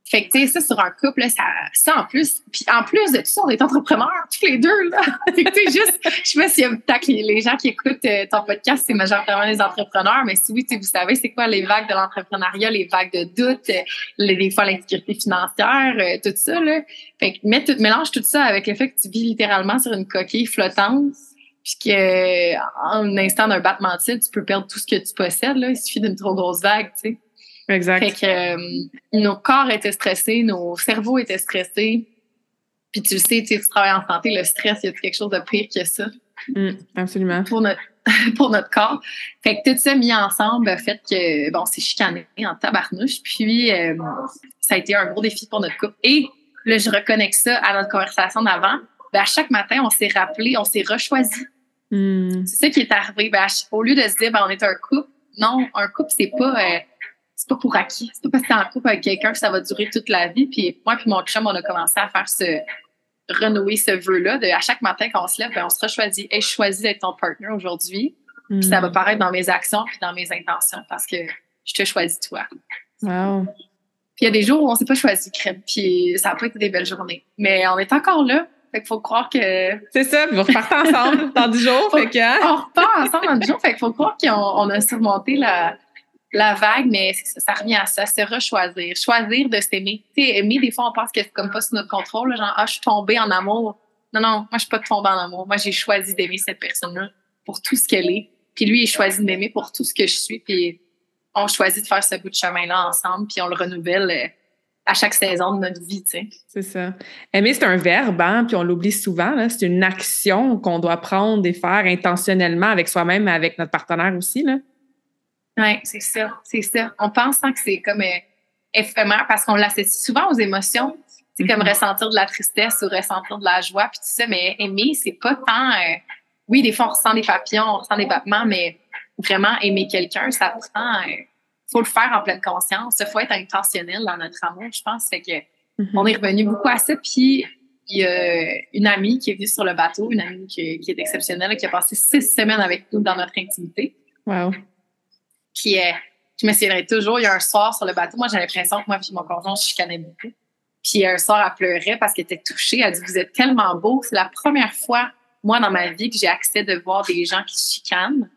Fait que, tu sais, ça, sur un couple, ça, ça, en plus, puis en plus de tout ça, on est entrepreneurs, tous les deux, là. fait que, tu sais, juste, je sais pas s'il y a peut-être les gens qui écoutent euh, ton podcast, c'est majoritairement des entrepreneurs, mais si oui, tu vous savez, c'est quoi les vagues de l'entrepreneuriat, les vagues de doute, euh, les, des fois l'insécurité financière, euh, tout ça, là. Fait que, mets tout, mélange tout ça avec le fait que tu vis littéralement sur une coquille flottante, puis que, en un instant d'un battement de cils, tu peux perdre tout ce que tu possèdes, là. Il suffit d'une trop grosse vague, tu sais. Exact. Fait que euh, nos corps étaient stressés, nos cerveaux étaient stressés. Puis tu le sais, tu, travailles en santé, le stress, il y a quelque chose de pire que ça? Mm, absolument. Pour notre, pour notre corps. Fait que tout ça mis ensemble a fait que, bon, c'est chicané en tabarnouche. Puis euh, ça a été un gros défi pour notre couple. Et là, je reconnecte ça à notre conversation d'avant. Ben, à chaque matin, on s'est rappelé, on s'est rechoisi. Mm. C'est ça qui est arrivé. Ben, au lieu de se dire, ben, on est un couple, non, un couple, c'est pas... Euh, c'est pas pour acquis. C'est pas parce que t'es en couple avec quelqu'un que ça va durer toute la vie. Puis moi puis mon chum, on a commencé à faire ce renouer ce vœu-là. De à chaque matin quand on se lève, ben, on se choisi. Hey, je choisis d'être ton partner aujourd'hui. Puis ça va mm. paraître dans mes actions puis dans mes intentions parce que je te choisis toi. Wow. Puis il y a des jours où on s'est pas choisi crème. Puis ça a pas été des belles journées. Mais on est encore là. Fait qu'il faut croire que. C'est ça, vous repartez ensemble dans 10 jours. fait que, hein? On repart ensemble dans 10 jours. Fait qu'il faut croire qu'on a surmonté la, la vague, mais ça, revient à ça, se rechoisir, choisir de s'aimer. Tu sais, aimer, des fois, on pense que c'est comme pas sous notre contrôle, genre, ah, je suis tombée en amour. Non, non, moi, je suis pas tombée en amour. Moi, j'ai choisi d'aimer cette personne-là pour tout ce qu'elle est. Puis lui, il choisit de m'aimer pour tout ce que je suis. Puis on choisit de faire ce bout de chemin-là ensemble, puis on le renouvelle euh, à chaque saison de notre vie. C'est ça. Aimer, c'est un verbe, hein, puis on l'oublie souvent. C'est une action qu'on doit prendre et faire intentionnellement avec soi-même, avec notre partenaire aussi. Oui, c'est ça, c'est ça. On pense que c'est comme euh, éphémère parce qu'on l'associe souvent aux émotions. C'est comme mm-hmm. ressentir de la tristesse ou ressentir de la joie, puis tout ça. Mais aimer, c'est pas tant... Euh, oui, des fois, on ressent des papillons, on ressent des battements, mais vraiment aimer quelqu'un, ça prend... Il euh, faut le faire en pleine conscience. Il faut être intentionnel dans notre amour, je pense. Fait que mm-hmm. on est revenu beaucoup à ça. Puis il y a une amie qui est venue sur le bateau, une amie qui, qui est exceptionnelle, qui a passé six semaines avec nous dans notre intimité. Wow. Puis euh, je me souviendrai toujours, il y a un soir sur le bateau, moi j'ai l'impression que moi et mon conjoint, on se chicanait beaucoup. Puis un soir, elle pleurait parce qu'elle était touchée. Elle dit Vous êtes tellement beau. C'est la première fois, moi, dans ma vie, que j'ai accès de voir des gens qui chicanent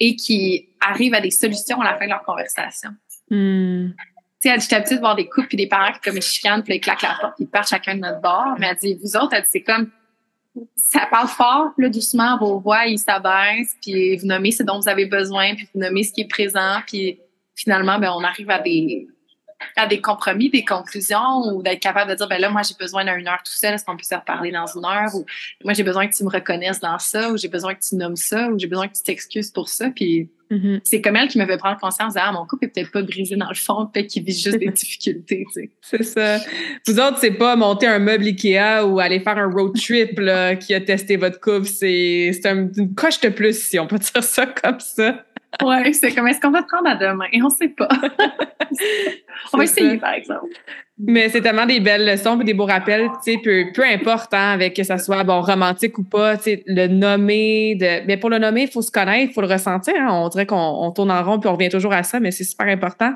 et qui arrivent à des solutions à la fin de leur conversation. Hmm. Tu sais, elle dit J'étais habituée de voir des couples puis des parents qui, comme, ils chicanent, puis ils claquent la porte, puis ils partent chacun de notre bord. Mais elle dit Vous autres, elle dit C'est comme ça parle fort, là, doucement, vos voix, ils s'abaissent, puis vous nommez ce dont vous avez besoin, puis vous nommez ce qui est présent, puis finalement, ben, on arrive à des, à des compromis, des conclusions, ou d'être capable de dire, ben là, moi, j'ai besoin d'une heure tout seul, est-ce qu'on peut se reparler dans une heure, ou moi, j'ai besoin que tu me reconnaisses dans ça, ou j'ai besoin que tu nommes ça, ou j'ai besoin que tu t'excuses pour ça, puis Mm-hmm. C'est comme elle qui me fait prendre conscience de ah, mon couple est peut-être pas brisé dans le fond, peut-être qu'il vit juste des difficultés. Tu sais. C'est ça. Vous autres, c'est pas monter un meuble Ikea ou aller faire un road trip là, qui a testé votre couple. C'est un, une coche de plus, si on peut dire ça comme ça. Ouais, c'est comme est-ce qu'on va te prendre à demain? On sait pas. on va essayer, par exemple. Mais c'est tellement des belles leçons et des beaux rappels, tu sais, peu, peu importe, hein, avec que ça soit bon romantique ou pas, tu sais, le nommer, de, mais pour le nommer, il faut se connaître, il faut le ressentir. Hein. on dirait qu'on tourne en rond puis on revient toujours à ça, mais c'est super important.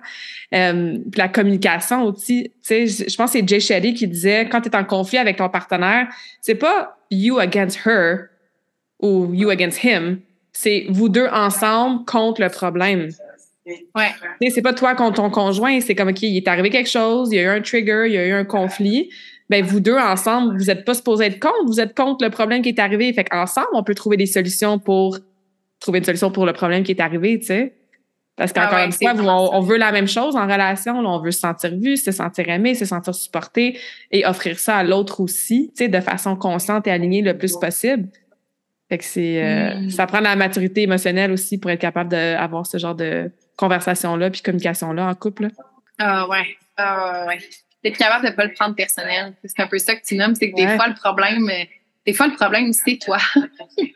Euh, puis la communication aussi, tu sais, je pense que c'est Jay Shetty qui disait quand tu es en conflit avec ton partenaire, c'est pas you against her ou you against him, c'est vous deux ensemble contre le problème. Ouais. C'est pas toi contre ton conjoint, c'est comme, OK, il est arrivé quelque chose, il y a eu un trigger, il y a eu un conflit. Ben, vous deux ensemble, vous n'êtes pas supposés être contre, vous êtes contre le problème qui est arrivé. Fait qu'ensemble, on peut trouver des solutions pour trouver une solution pour le problème qui est arrivé, tu sais. Parce qu'encore ah une fois, on, veut la même chose en relation, on veut se sentir vu, se sentir aimé, se sentir supporté et offrir ça à l'autre aussi, tu sais, de façon consciente et alignée le plus possible. Fait que c'est, euh, mm. ça prend la maturité émotionnelle aussi pour être capable d'avoir ce genre de, conversation-là puis communication-là en couple? Ah ouais. Ah ouais. D'être capable de ne pas le prendre personnel. C'est un peu ça que tu nommes, c'est que des fois, le problème, euh, des fois, le problème, c'est toi. tu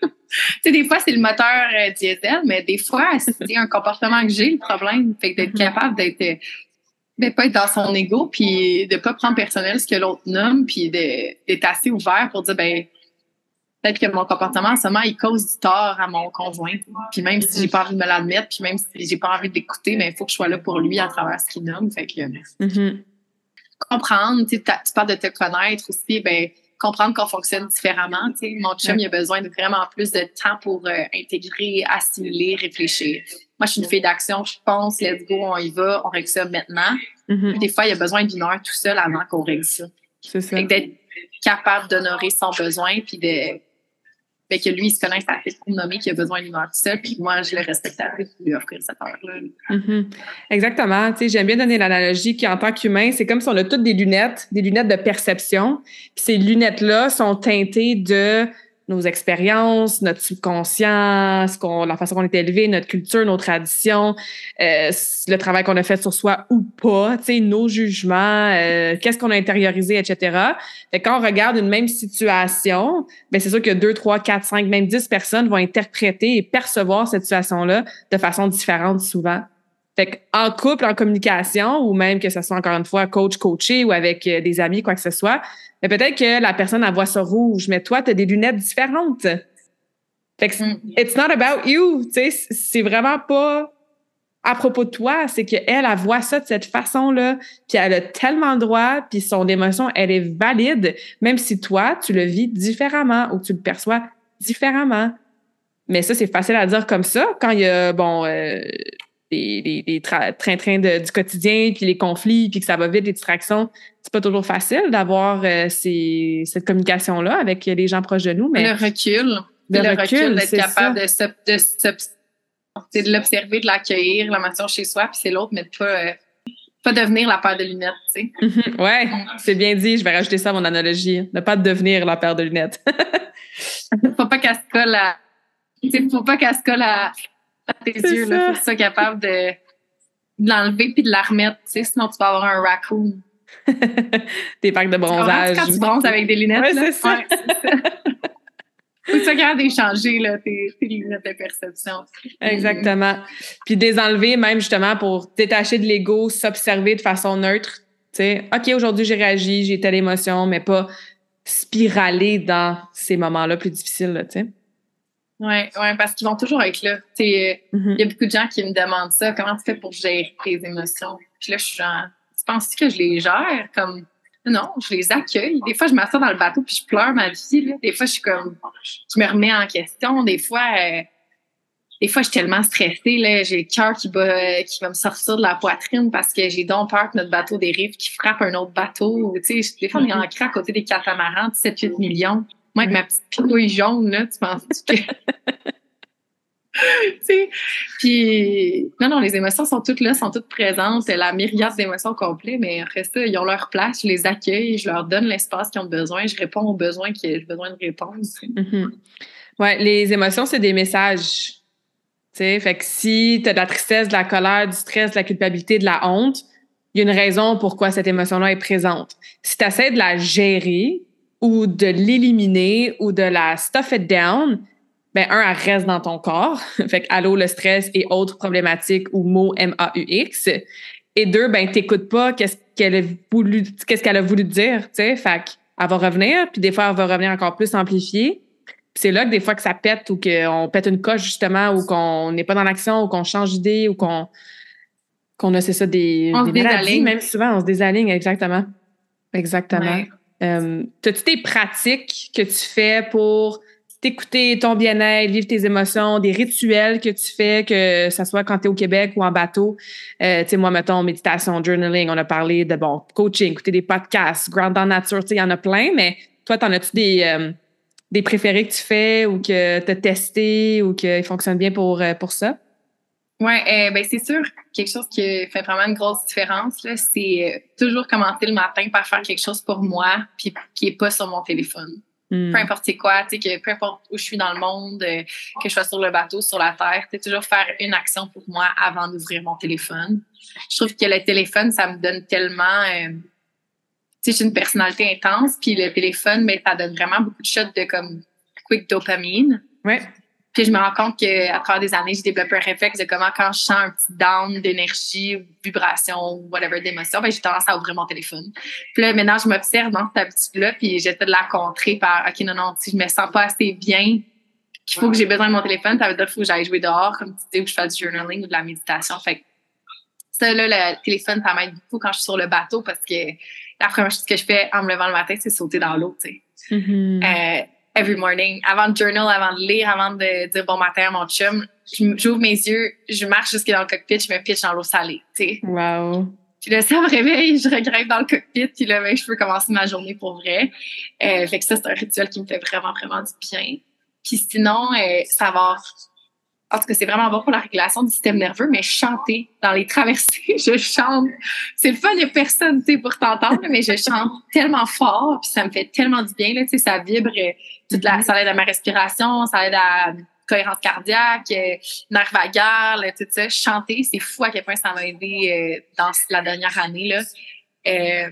sais, des fois, c'est le moteur euh, diesel, mais des fois, c'est un comportement que j'ai, le problème. Fait que d'être mm-hmm. capable d'être euh, de pas être dans son ego puis de pas prendre personnel ce que l'autre nomme puis d'être assez ouvert pour dire ben peut-être que mon comportement en ce moment, il cause du tort à mon conjoint. Puis même si j'ai pas envie de me l'admettre, puis même si j'ai pas envie d'écouter, mais il faut que je sois là pour lui à travers ce qu'il nomme. Fait que, mm-hmm. comprendre, tu, parles de te connaître aussi, ben comprendre qu'on fonctionne différemment. Tu sais, mon chum, il a besoin de vraiment plus de temps pour euh, intégrer, assimiler, réfléchir. Moi, je suis une fille d'action, je pense, let's go, on y va, on règle ça maintenant. Mm-hmm. Des fois, il y a besoin d'une heure tout seul avant qu'on règle ça. C'est ça. D'être capable d'honorer son besoin, puis de fait que lui, il se connaît assez pour nommer qu'il a besoin d'une heure tout seul, puis moi, je le respecte avec lui offrir cette heure-là. Mm-hmm. Exactement. Tu sais, j'aime bien donner l'analogie qu'en tant qu'humain, c'est comme si on a toutes des lunettes, des lunettes de perception. Puis ces lunettes-là sont teintées de nos expériences, notre subconscient, ce la façon qu'on est élevé, notre culture, nos traditions, euh, le travail qu'on a fait sur soi ou pas, nos jugements, euh, qu'est-ce qu'on a intériorisé, etc. Fait quand on regarde une même situation, ben c'est sûr que deux, trois, quatre, cinq, même dix personnes vont interpréter et percevoir cette situation-là de façon différente souvent. Fait en couple, en communication, ou même que ce soit encore une fois coach, coaché ou avec euh, des amis, quoi que ce soit, mais peut-être que la personne a voit ça rouge, mais toi, tu as des lunettes différentes. Fait que mm. it's not about you. C'est vraiment pas à propos de toi. C'est qu'elle, elle voit ça de cette façon-là. Puis elle a tellement le droit, puis son émotion, elle est valide, même si toi, tu le vis différemment ou tu le perçois différemment. Mais ça, c'est facile à dire comme ça. Quand il y a, bon, euh, les, trains-trains du quotidien, puis les conflits, puis que ça va vite, les distractions, c'est pas toujours facile d'avoir euh, cette communication-là avec les gens proches de nous. Mais le recul, le, recul, d'être capable de, de, l'observer, de l'accueillir, la matière chez soi, puis c'est l'autre, mais pas, euh, pas devenir la paire de lunettes, tu sais. Mm-hmm. ouais, c'est bien dit. Je vais rajouter ça à mon analogie. Ne pas devenir la paire de lunettes. faut pas qu'elle se colle à, faut pas qu'elle se colle à, tes yeux. Là, faut que tu sois capable de, l'enlever puis de la remettre. Tu sais, sinon, tu vas avoir un raccoon. Tes packs de bronzage. Quand tu bronzes avec des lunettes. Ouais, c'est ça. Ouais, faut que tu sois capable d'échanger là, tes, tes, lunettes de perception. Exactement. Puis des enlever même justement pour détacher de l'ego, s'observer de façon neutre. Tu sais, OK, aujourd'hui, j'ai réagi, j'ai telle émotion, mais pas spiraler dans ces moments-là plus difficiles, tu sais. Oui, ouais, parce qu'ils vont toujours être là. Mm-hmm. Il y a beaucoup de gens qui me demandent ça. Comment tu fais pour gérer tes émotions? Puis là, je suis genre, tu penses que je les gère? Comme, non, je les accueille. Des fois, je m'assois dans le bateau puis je pleure ma vie. Là. Des fois, je suis comme, je me remets en question. Des fois, euh, des fois, je suis tellement stressée. Là, j'ai le cœur qui va, qui va me sortir de la poitrine parce que j'ai donc peur que notre bateau dérive, qui frappe un autre bateau. Tu sais, des fois, on est ancré à côté des catamarans, 7-8 millions. Moi, avec ma petite pitouille jaune, là, tu penses que. puis, non, non, les émotions sont toutes là, sont toutes présentes. La myriade d'émotions complètes, mais après ça, ils ont leur place, je les accueille, je leur donne l'espace qu'ils ont besoin, je réponds aux besoins que j'ai besoin de répondre. Mm-hmm. Ouais, les émotions, c'est des messages. sais, fait que si tu as de la tristesse, de la colère, du stress, de la culpabilité, de la honte, il y a une raison pourquoi cette émotion-là est présente. Si tu essaies de la gérer, ou de l'éliminer ou de la stuff it down, ben un, elle reste dans ton corps. fait que allô, le stress et autres problématiques ou mots M-A-U-X. Et deux, ben t'écoutes pas qu'est-ce qu'elle a voulu, qu'est-ce qu'elle a voulu dire, tu sais. Fait qu'elle va revenir, puis des fois, elle va revenir encore plus amplifiée. c'est là que des fois que ça pète ou qu'on pète une coche, justement, ou qu'on n'est pas dans l'action, ou qu'on change d'idée, ou qu'on qu'on a, c'est ça, des, on des maladies, même souvent, on se désaligne, exactement. Exactement. Euh, As-tu des pratiques que tu fais pour t'écouter ton bien-être, vivre tes émotions, des rituels que tu fais, que ce soit quand tu es au Québec ou en bateau? Euh, tu sais, moi, mettons, méditation, journaling, on a parlé de, bon, coaching, écouter des podcasts, ground nature, il y en a plein, mais toi, t'en as-tu des, euh, des préférés que tu fais ou que tu as testé ou qu'ils fonctionnent bien pour, euh, pour ça? Oui, euh, ben c'est sûr, quelque chose qui fait vraiment une grosse différence, c'est euh, toujours commencer le matin par faire quelque chose pour moi, puis qui n'est pas sur mon téléphone. Hmm. Peu importe quoi, tu sais, que peu importe où je suis dans le monde, euh, que je sois sur le bateau, sur la terre, tu toujours faire une action pour moi avant d'ouvrir mon téléphone. Je trouve que le téléphone, ça me donne tellement... tu sais, j'ai une personnalité intense, puis le téléphone, mais ça donne vraiment beaucoup de shots de comme quick dopamine. Ouais. Puis je me rends compte qu'à travers des années, j'ai développé un réflexe de comment quand je sens un petit down d'énergie, vibration, whatever, d'émotion, ben j'ai tendance à ouvrir mon téléphone. Puis là, maintenant, je m'observe dans cette habitude-là, puis j'essaie de la contrer par OK, non, non, si je me sens pas assez bien, qu'il faut que j'ai besoin de mon téléphone, ça veut dire qu'il faut que j'aille jouer dehors, comme tu dis, ou que je fasse du journaling ou de la méditation. Fait que ça, là, le téléphone, ça m'aide beaucoup quand je suis sur le bateau parce que la première chose que je fais en me levant le matin, c'est sauter dans l'eau, tu sais. Mm-hmm. Euh, every morning. Avant de journal, avant de lire, avant de dire bon matin à mon chum, j'ouvre mes yeux, je marche jusque dans le cockpit, je me pitch dans l'eau salée, tu sais. Wow. Puis là, ça me réveille, je regrette dans le cockpit, puis là, ben, je peux commencer ma journée pour vrai. Euh, fait que ça, c'est un rituel qui me fait vraiment, vraiment du bien. Puis sinon, euh, savoir en tout cas, c'est vraiment bon pour la régulation du système nerveux, mais chanter dans les traversées, je chante. C'est le fun, il n'y a personne, tu sais, pour t'entendre, mais je chante tellement fort, puis ça me fait tellement du bien, là, tu sais, ça vibre, euh, toute la, ça aide à ma respiration, ça aide à la cohérence cardiaque, euh, nerf vagal, tout ça. Chanter, c'est fou à quel point ça m'a aidé euh, dans la dernière année, là. Euh,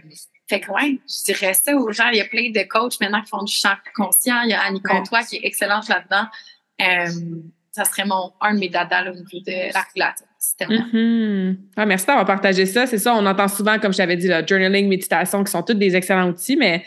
fait que ouais, je dirais ça aux gens. Il y a plein de coachs maintenant qui font du chant conscient. Il y a Annie Comtois qui est excellente là-dedans. Euh, ça serait mon, un de mes dadas au niveau de la régulation mm ah, merci d'avoir partagé ça. C'est ça, on entend souvent, comme je t'avais dit, le journaling, méditation, qui sont tous des excellents outils, mais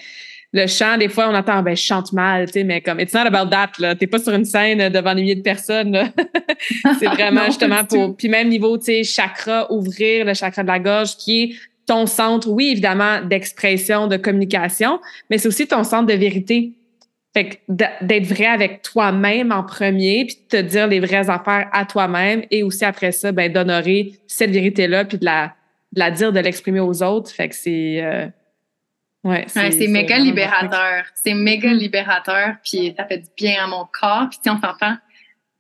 le chant, des fois, on entend, ben, je chante mal, tu sais, mais comme, it's not about that, là. T'es pas sur une scène devant des milliers de personnes, C'est vraiment justement pour, puis même niveau, tu sais, chakra, ouvrir le chakra de la gorge, qui est ton centre, oui, évidemment, d'expression, de communication, mais c'est aussi ton centre de vérité. Fait d'être vrai avec toi-même en premier, puis de te dire les vraies affaires à toi-même, et aussi après ça, ben, d'honorer cette vérité-là, puis de la, de la dire, de l'exprimer aux autres. Fait que c'est... Euh, ouais, c'est méga libérateur. C'est méga mm. libérateur, puis ça fait du bien à mon corps. Puis on s'entend,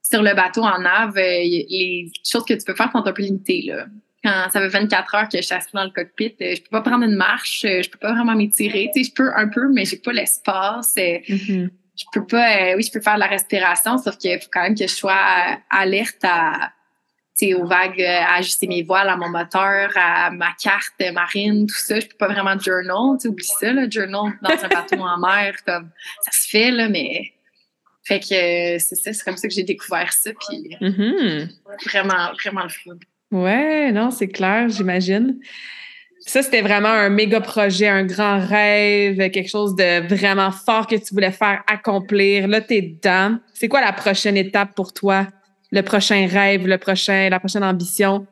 sur le bateau en nave, euh, les choses que tu peux faire sont un peu limitées, là quand ça fait 24 heures que je suis assise dans le cockpit, euh, je peux pas prendre une marche, euh, je peux pas vraiment m'étirer. Tu sais, je peux un peu, mais j'ai pas l'espace. Euh, mm-hmm. Je peux pas, oui, je peux faire de la respiration, sauf qu'il faut quand même que je sois alerte à, aux vagues, à ajuster mes voiles, à mon moteur, à ma carte marine, tout ça. Je peux pas vraiment journal, tu oublie ça, là, journal dans un bateau en mer, comme ça se fait, là, mais fait que c'est ça, c'est comme ça que j'ai découvert ça, puis mm-hmm. vraiment, vraiment le fun. Ouais, non, c'est clair, j'imagine. Ça, c'était vraiment un méga projet, un grand rêve, quelque chose de vraiment fort que tu voulais faire accomplir. Là, tu es dedans. C'est quoi la prochaine étape pour toi? Le prochain rêve, le prochain, la prochaine ambition?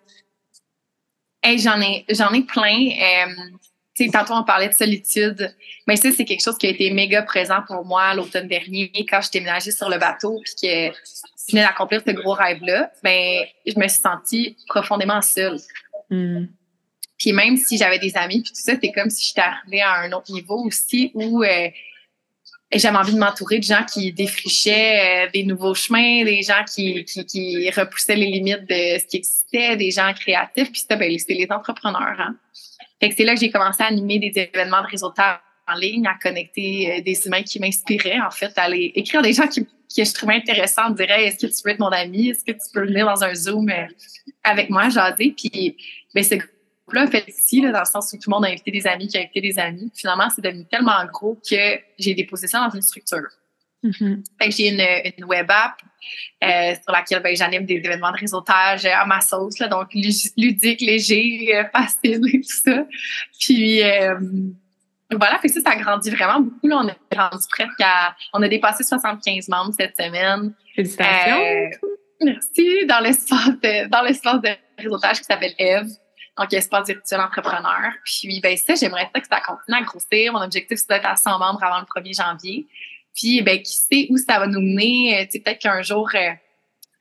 J'en ai, plein. Euh, tantôt, on parlait de solitude. Mais ça, c'est quelque chose qui a été méga présent pour moi l'automne dernier quand je déménageais sur le bateau puis que venais d'accomplir ce gros rêve-là, ben, je me suis sentie profondément seule. Hmm. Puis même si j'avais des amis, puis tout ça, c'était comme si j'étais arrivée à un autre niveau aussi où euh, j'avais envie de m'entourer de gens qui défrichaient euh, des nouveaux chemins, des gens qui, qui, qui, repoussaient les limites de ce qui existait, des gens créatifs. Puis ça, ben, c'était les entrepreneurs. Hein. Fait que c'est là que j'ai commencé à animer des événements de réseautage en ligne, à connecter euh, des humains qui m'inspiraient, en fait, à aller écrire des gens qui que je trouvais intéressant de dire est-ce que tu veux être mon ami? Est-ce que tu peux venir dans un zoom euh, avec moi jaser? Puis ben ce groupe-là fait ici là, dans le sens où tout le monde a invité des amis qui a invité des amis. Finalement c'est devenu tellement gros que j'ai déposé ça dans une structure. Mm-hmm. j'ai une, une, web app euh, sur laquelle ben, j'anime des événements de réseautage à ma sauce là, donc ludique léger euh, facile et tout ça. Puis voilà, fait que ça, ça a grandi vraiment beaucoup. Là, on est rendu presque à. On a dépassé 75 membres cette semaine. Félicitations. Euh, merci. Dans l'espace de, dans l'espace de réseautage qui s'appelle Eve. Donc, espace virtuel entrepreneur. Puis, ben, ça, j'aimerais ça que ça continue à grossir. Mon objectif, c'est d'être à 100 membres avant le 1er janvier. Puis, ben, qui sait où ça va nous mener? Euh, tu sais, peut-être qu'un jour, euh,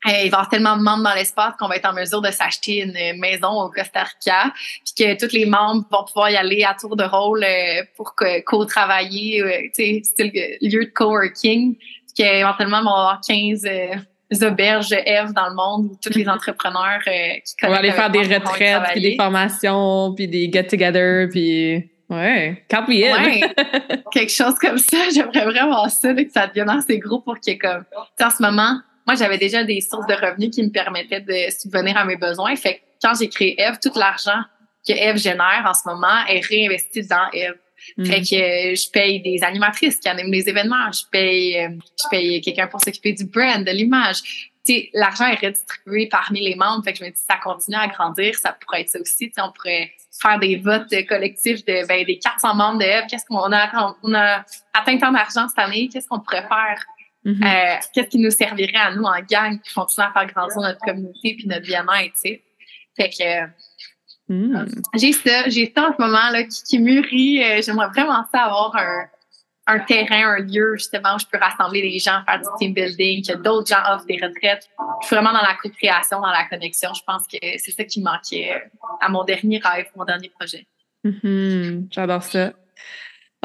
il va y avoir tellement de membres dans l'espace qu'on va être en mesure de s'acheter une maison au Costa Rica, puis que tous les membres vont pouvoir y aller à tour de rôle euh, pour co-travailler, euh, tu sais, style lieu de coworking, puis qu'éventuellement, on va avoir 15 euh, auberges Eve dans le monde où tous les entrepreneurs qui On va aller faire des retraites, puis des formations, puis des get-together, puis... Ouais, be Ouais, quelque chose comme ça. J'aimerais vraiment ça, que ça devienne assez gros pour qu'il y ait comme... en ce moment, moi, j'avais déjà des sources de revenus qui me permettaient de subvenir à mes besoins. Fait que quand j'ai créé Eve, tout l'argent que Eve génère en ce moment est réinvesti dans Eve. Mm. Fait que euh, je paye des animatrices qui animent les événements, je paye, euh, je paye quelqu'un pour s'occuper du brand, de l'image. Tu sais, l'argent est redistribué parmi les membres. Fait que je me dis, ça continue à grandir, ça pourrait être ça aussi. Tu sais, on pourrait faire des votes collectifs de ben, des 400 membres de Eve. Qu'est-ce qu'on a, on a atteint tant d'argent cette année? Qu'est-ce qu'on pourrait faire? Mm-hmm. Euh, qu'est-ce qui nous servirait à nous en gang pour continuer à faire grandir notre communauté puis notre bien-être, tu sais? Fait que Hmm. J'ai ça, j'ai ça en ce moment là, qui, qui mûrit. Euh, j'aimerais vraiment ça avoir un, un terrain, un lieu justement où je peux rassembler les gens, faire du team building, que d'autres gens offrent des retraites. Je suis vraiment dans la co-création, dans la connexion. Je pense que c'est ça qui me manquait à mon dernier rêve, mon dernier projet. Mm-hmm. J'adore ça.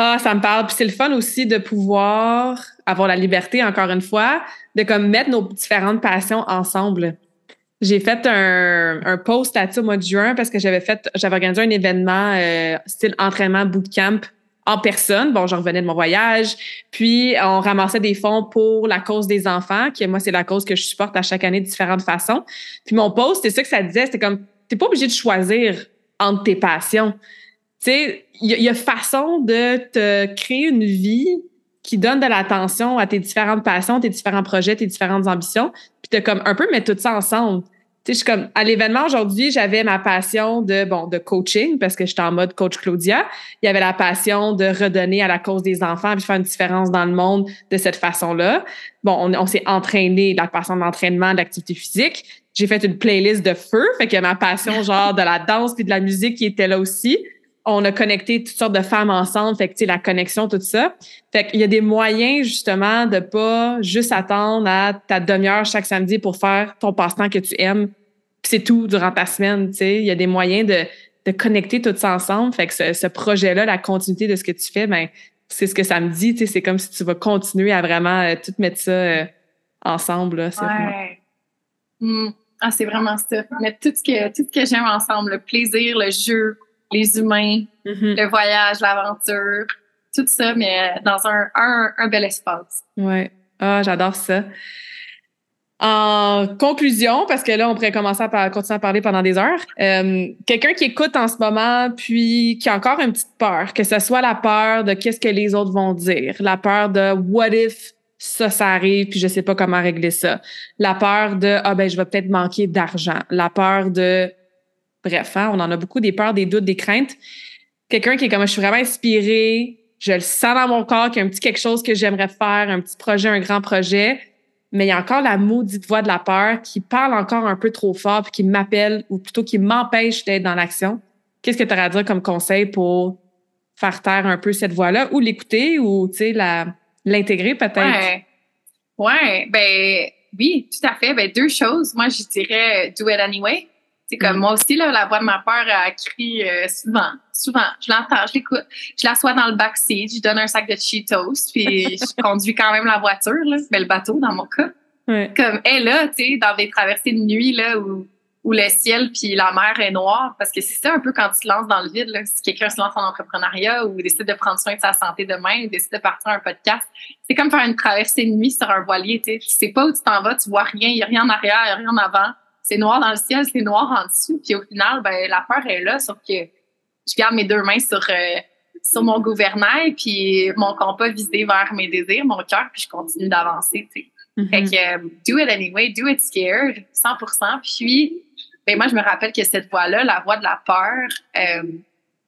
Ah, ça me parle. Puis c'est le fun aussi de pouvoir avoir la liberté, encore une fois, de comme mettre nos différentes passions ensemble. J'ai fait un, un post là-dessus au mois de juin parce que j'avais fait, j'avais organisé un événement euh, style entraînement bootcamp en personne. Bon, je revenais de mon voyage. Puis, on ramassait des fonds pour la cause des enfants, qui moi, c'est la cause que je supporte à chaque année de différentes façons. Puis, mon post, c'est ça que ça disait. C'était comme, t'es pas obligé de choisir entre tes passions. Tu sais, il y, a façon de te créer une vie qui donne de l'attention à tes différentes passions, tes différents projets, tes différentes ambitions, puis de comme un peu mettre tout ça ensemble je suis comme à l'événement aujourd'hui, j'avais ma passion de bon de coaching parce que j'étais en mode coach Claudia. Il y avait la passion de redonner à la cause des enfants puis faire une différence dans le monde de cette façon-là. Bon, on, s'est entraîné, la passion de l'entraînement, de l'activité physique. J'ai fait une playlist de feu, fait que ma passion genre de la danse puis de la musique qui était là aussi. On a connecté toutes sortes de femmes ensemble, fait que la connexion tout ça. Fait qu'il y a des moyens justement de pas juste attendre à ta demi-heure chaque samedi pour faire ton passe-temps que tu aimes c'est tout durant ta semaine. Tu sais, il y a des moyens de, connecter tout ça ensemble. Fait que ce, projet-là, la continuité de ce que tu fais, ben c'est ce que ça me dit. C'est comme si tu vas continuer à vraiment euh, tout mettre ça euh, ensemble. Là, ouais. Hmm. Ah, c'est vraiment ça. Mettre tout ce tout ce que j'aime ensemble, le plaisir, le jeu, les humains, mm-hmm. le voyage, l'aventure, tout ça, mais dans un, un, un bel espace. Ouais. Ah, j'adore ça. En conclusion, parce que là, on pourrait commencer à continuer à parler pendant des heures, euh, quelqu'un qui écoute en ce moment, puis qui a encore une petite peur, que ce soit la peur de qu'est-ce que les autres vont dire, la peur de what if ça, ça arrive, puis je sais pas comment régler ça, la peur de ah ben je vais peut-être manquer d'argent, la peur de bref, hein, on en a beaucoup des peurs, des doutes, des craintes. Quelqu'un qui est comme je suis vraiment inspiré, je le sens dans mon corps qu'il y a un petit quelque chose que j'aimerais faire, un petit projet, un grand projet mais il y a encore la maudite voix de la peur qui parle encore un peu trop fort puis qui m'appelle ou plutôt qui m'empêche d'être dans l'action. Qu'est-ce que tu aurais à dire comme conseil pour faire taire un peu cette voix-là ou l'écouter ou, tu sais, la, l'intégrer peut-être? Ouais. ouais, ben oui, tout à fait. Ben deux choses. Moi, je dirais do it anyway. C'est comme mm. moi aussi, là, la voix de ma peur a crie euh, souvent, souvent. Je l'entends, je l'écoute. Je l'assois dans le backseat, je donne un sac de Cheetos, puis je conduis quand même la voiture, là, mais le bateau dans mon cas. Comme elle là, tu sais, dans des traversées de nuit là où, où le ciel puis la mer est noire, parce que c'est ça un peu quand tu te lances dans le vide. Là, si quelqu'un se lance en entrepreneuriat ou décide de prendre soin de sa santé demain, ou décide de partir un podcast, c'est comme faire une traversée de nuit sur un voilier. Tu sais, tu sais pas où tu t'en vas, tu vois rien, il y a rien en arrière, il y a rien en avant c'est noir dans le ciel, c'est noir en dessous. Puis au final, ben, la peur est là, sauf que je garde mes deux mains sur, euh, sur mon gouvernail, puis mon compas visé vers mes désirs, mon cœur, puis je continue d'avancer. Mm-hmm. Fait que euh, do it anyway, do it scared, 100%. Puis, ben moi, je me rappelle que cette voix-là, la voix de la peur, euh,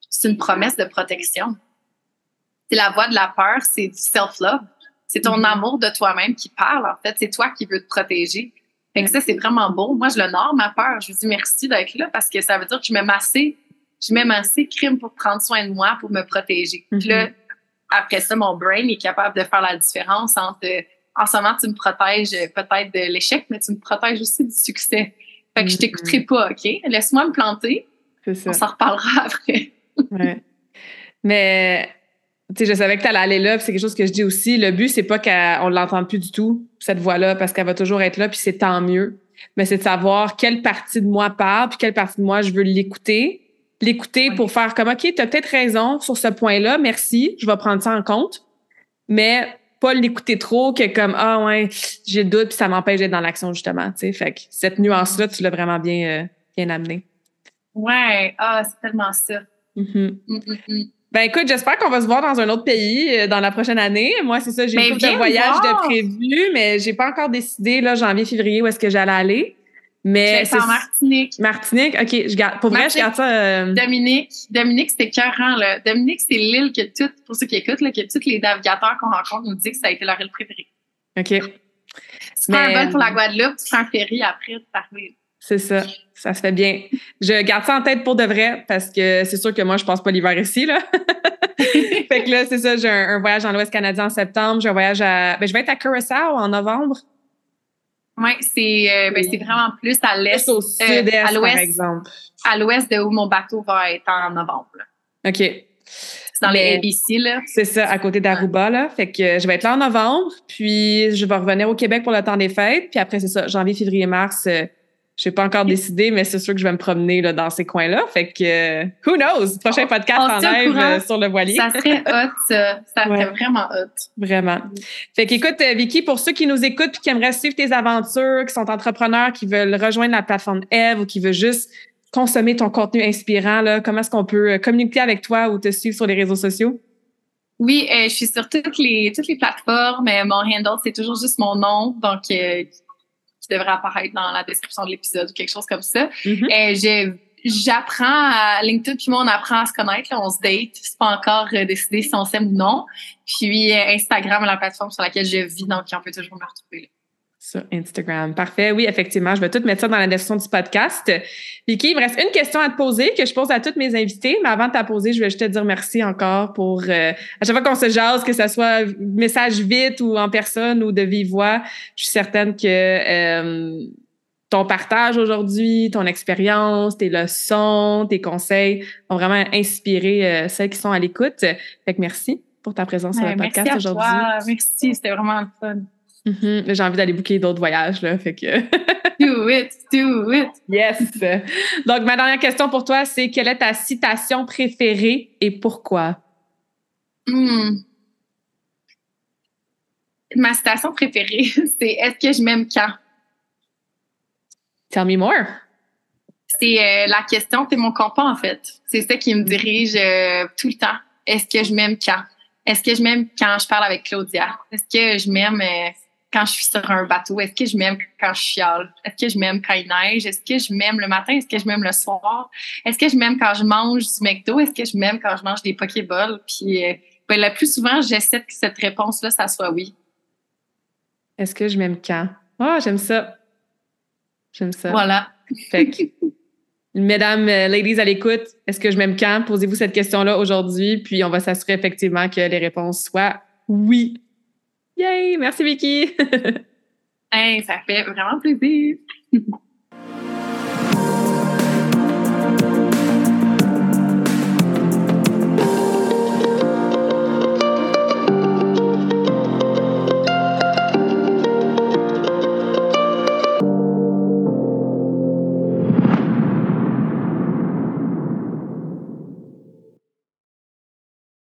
c'est une promesse de protection. C'est la voix de la peur, c'est du self-love. C'est ton mm-hmm. amour de toi-même qui parle, en fait. C'est toi qui veux te protéger. Fait que ça, c'est vraiment beau. Moi, je l'honore, ma peur. Je vous dis merci d'être là parce que ça veut dire que je mets assez, je mets assez crime pour prendre soin de moi, pour me protéger. Puis là, après ça, mon brain est capable de faire la différence entre, en ce moment, tu me protèges peut-être de l'échec, mais tu me protèges aussi du succès. Fait que je t'écouterai mm-hmm. pas, OK? Laisse-moi me planter. Ça. On s'en reparlera après. ouais. Mais tu sais, je savais que tu allais aller là, c'est quelque chose que je dis aussi. Le but, c'est pas qu'on l'entende plus du tout, cette voix-là, parce qu'elle va toujours être là, puis c'est tant mieux. Mais c'est de savoir quelle partie de moi parle, puis quelle partie de moi je veux l'écouter. L'écouter pour faire comme, OK, tu as peut-être raison sur ce point-là, merci, je vais prendre ça en compte. Mais pas l'écouter trop, que comme, ah ouais, j'ai le doute, puis ça m'empêche d'être dans l'action, justement. Tu sais, fait que cette nuance-là, tu l'as vraiment bien, euh, bien amenée. Ouais, ah, c'est tellement ça. Mm-hmm. Mm, mm, mm. Ben écoute, j'espère qu'on va se voir dans un autre pays euh, dans la prochaine année. Moi, c'est ça, j'ai ben, un voyage de prévu, mais j'ai pas encore décidé là janvier, février où est-ce que j'allais aller. Mais c'est en Martinique. Martinique, ok, je garde. Pour vrai, je garde ça. Euh, Dominique, Dominique, c'était cœurant là. Dominique, c'est l'île que toutes, pour ceux qui écoutent là, que tous les navigateurs qu'on rencontre nous disent que ça a été leur île préférée. Ok. C'est mais... un vol pour la Guadeloupe, tu prends un ferry après, tu C'est ça. Ça se fait bien. Je garde ça en tête pour de vrai parce que c'est sûr que moi, je passe pas l'hiver ici, là. fait que là, c'est ça. J'ai un, voyage dans l'Ouest canadien en septembre. J'ai un voyage à. Ben, je vais être à Curaçao en novembre. Oui, c'est euh, ben, vraiment plus à l'est. Au euh, sud-est, par exemple. À l'ouest de où mon bateau va être en novembre. OK. C'est dans les ABC, là. C'est ça, à côté d'Aruba, là. Fait que je vais être là en novembre, puis je vais revenir au Québec pour le temps des fêtes, puis après, c'est ça, janvier, février, mars, euh, je n'ai pas encore décidé, mais c'est sûr que je vais me promener là, dans ces coins-là. Fait que, euh, who knows? Prochain podcast en live euh, sur le voilier. Ça serait hot, ça. Ça serait vraiment hot. Vraiment. Fait qu'écoute, euh, Vicky, pour ceux qui nous écoutent et qui aimeraient suivre tes aventures, qui sont entrepreneurs, qui veulent rejoindre la plateforme Eve ou qui veulent juste consommer ton contenu inspirant, là, comment est-ce qu'on peut communiquer avec toi ou te suivre sur les réseaux sociaux? Oui, je suis sur toutes les toutes les plateformes. Mon handle, c'est toujours juste mon nom. Donc, devrait apparaître dans la description de l'épisode ou quelque chose comme ça. Mm-hmm. j'apprends à LinkedIn, puis moi, on apprend à se connaître, on se date. C'est pas encore euh, décidé si on s'aime ou non. Puis euh, Instagram, la plateforme sur laquelle je vis, donc on peut toujours me retrouver là sur Instagram. Parfait. Oui, effectivement. Je vais tout mettre ça dans la description du podcast. Vicky, il me reste une question à te poser que je pose à toutes mes invités. Mais avant de te poser, je vais juste te dire merci encore pour euh, à chaque fois qu'on se jase, que ce soit message vite ou en personne ou de vive voix. Je suis certaine que euh, ton partage aujourd'hui, ton expérience, tes leçons, tes conseils ont vraiment inspiré euh, celles qui sont à l'écoute. Fait que merci pour ta présence sur le podcast aujourd'hui. Merci, c'était vraiment le fun. Mm-hmm. J'ai envie d'aller boucler d'autres voyages, là. Fait que. do it, do it. Yes. Donc, ma dernière question pour toi, c'est quelle est ta citation préférée et pourquoi? Hmm. Ma citation préférée, c'est Est-ce que je m'aime quand? Tell me more. C'est euh, la question, c'est mon compas, en fait. C'est ça qui me dirige euh, tout le temps. Est-ce que je m'aime quand? Est-ce que je m'aime quand je parle avec Claudia? Est-ce que je m'aime euh, quand je suis sur un bateau? Est-ce que je m'aime quand je chiale? Est-ce que je m'aime quand il neige? Est-ce que je m'aime le matin? Est-ce que je m'aime le soir? Est-ce que je m'aime quand je mange du McDo? Est-ce que je m'aime quand je mange des Pokéballs? Puis, euh, ben, le plus souvent, j'essaie que cette réponse-là, ça soit oui. Est-ce que je m'aime quand? Ah, oh, j'aime ça. J'aime ça. Voilà. Fait que, mesdames, euh, ladies à l'écoute, est-ce que je m'aime quand? Posez-vous cette question-là aujourd'hui, puis on va s'assurer effectivement que les réponses soient oui. Yay! Merci Vicky! hey, ça fait vraiment plaisir!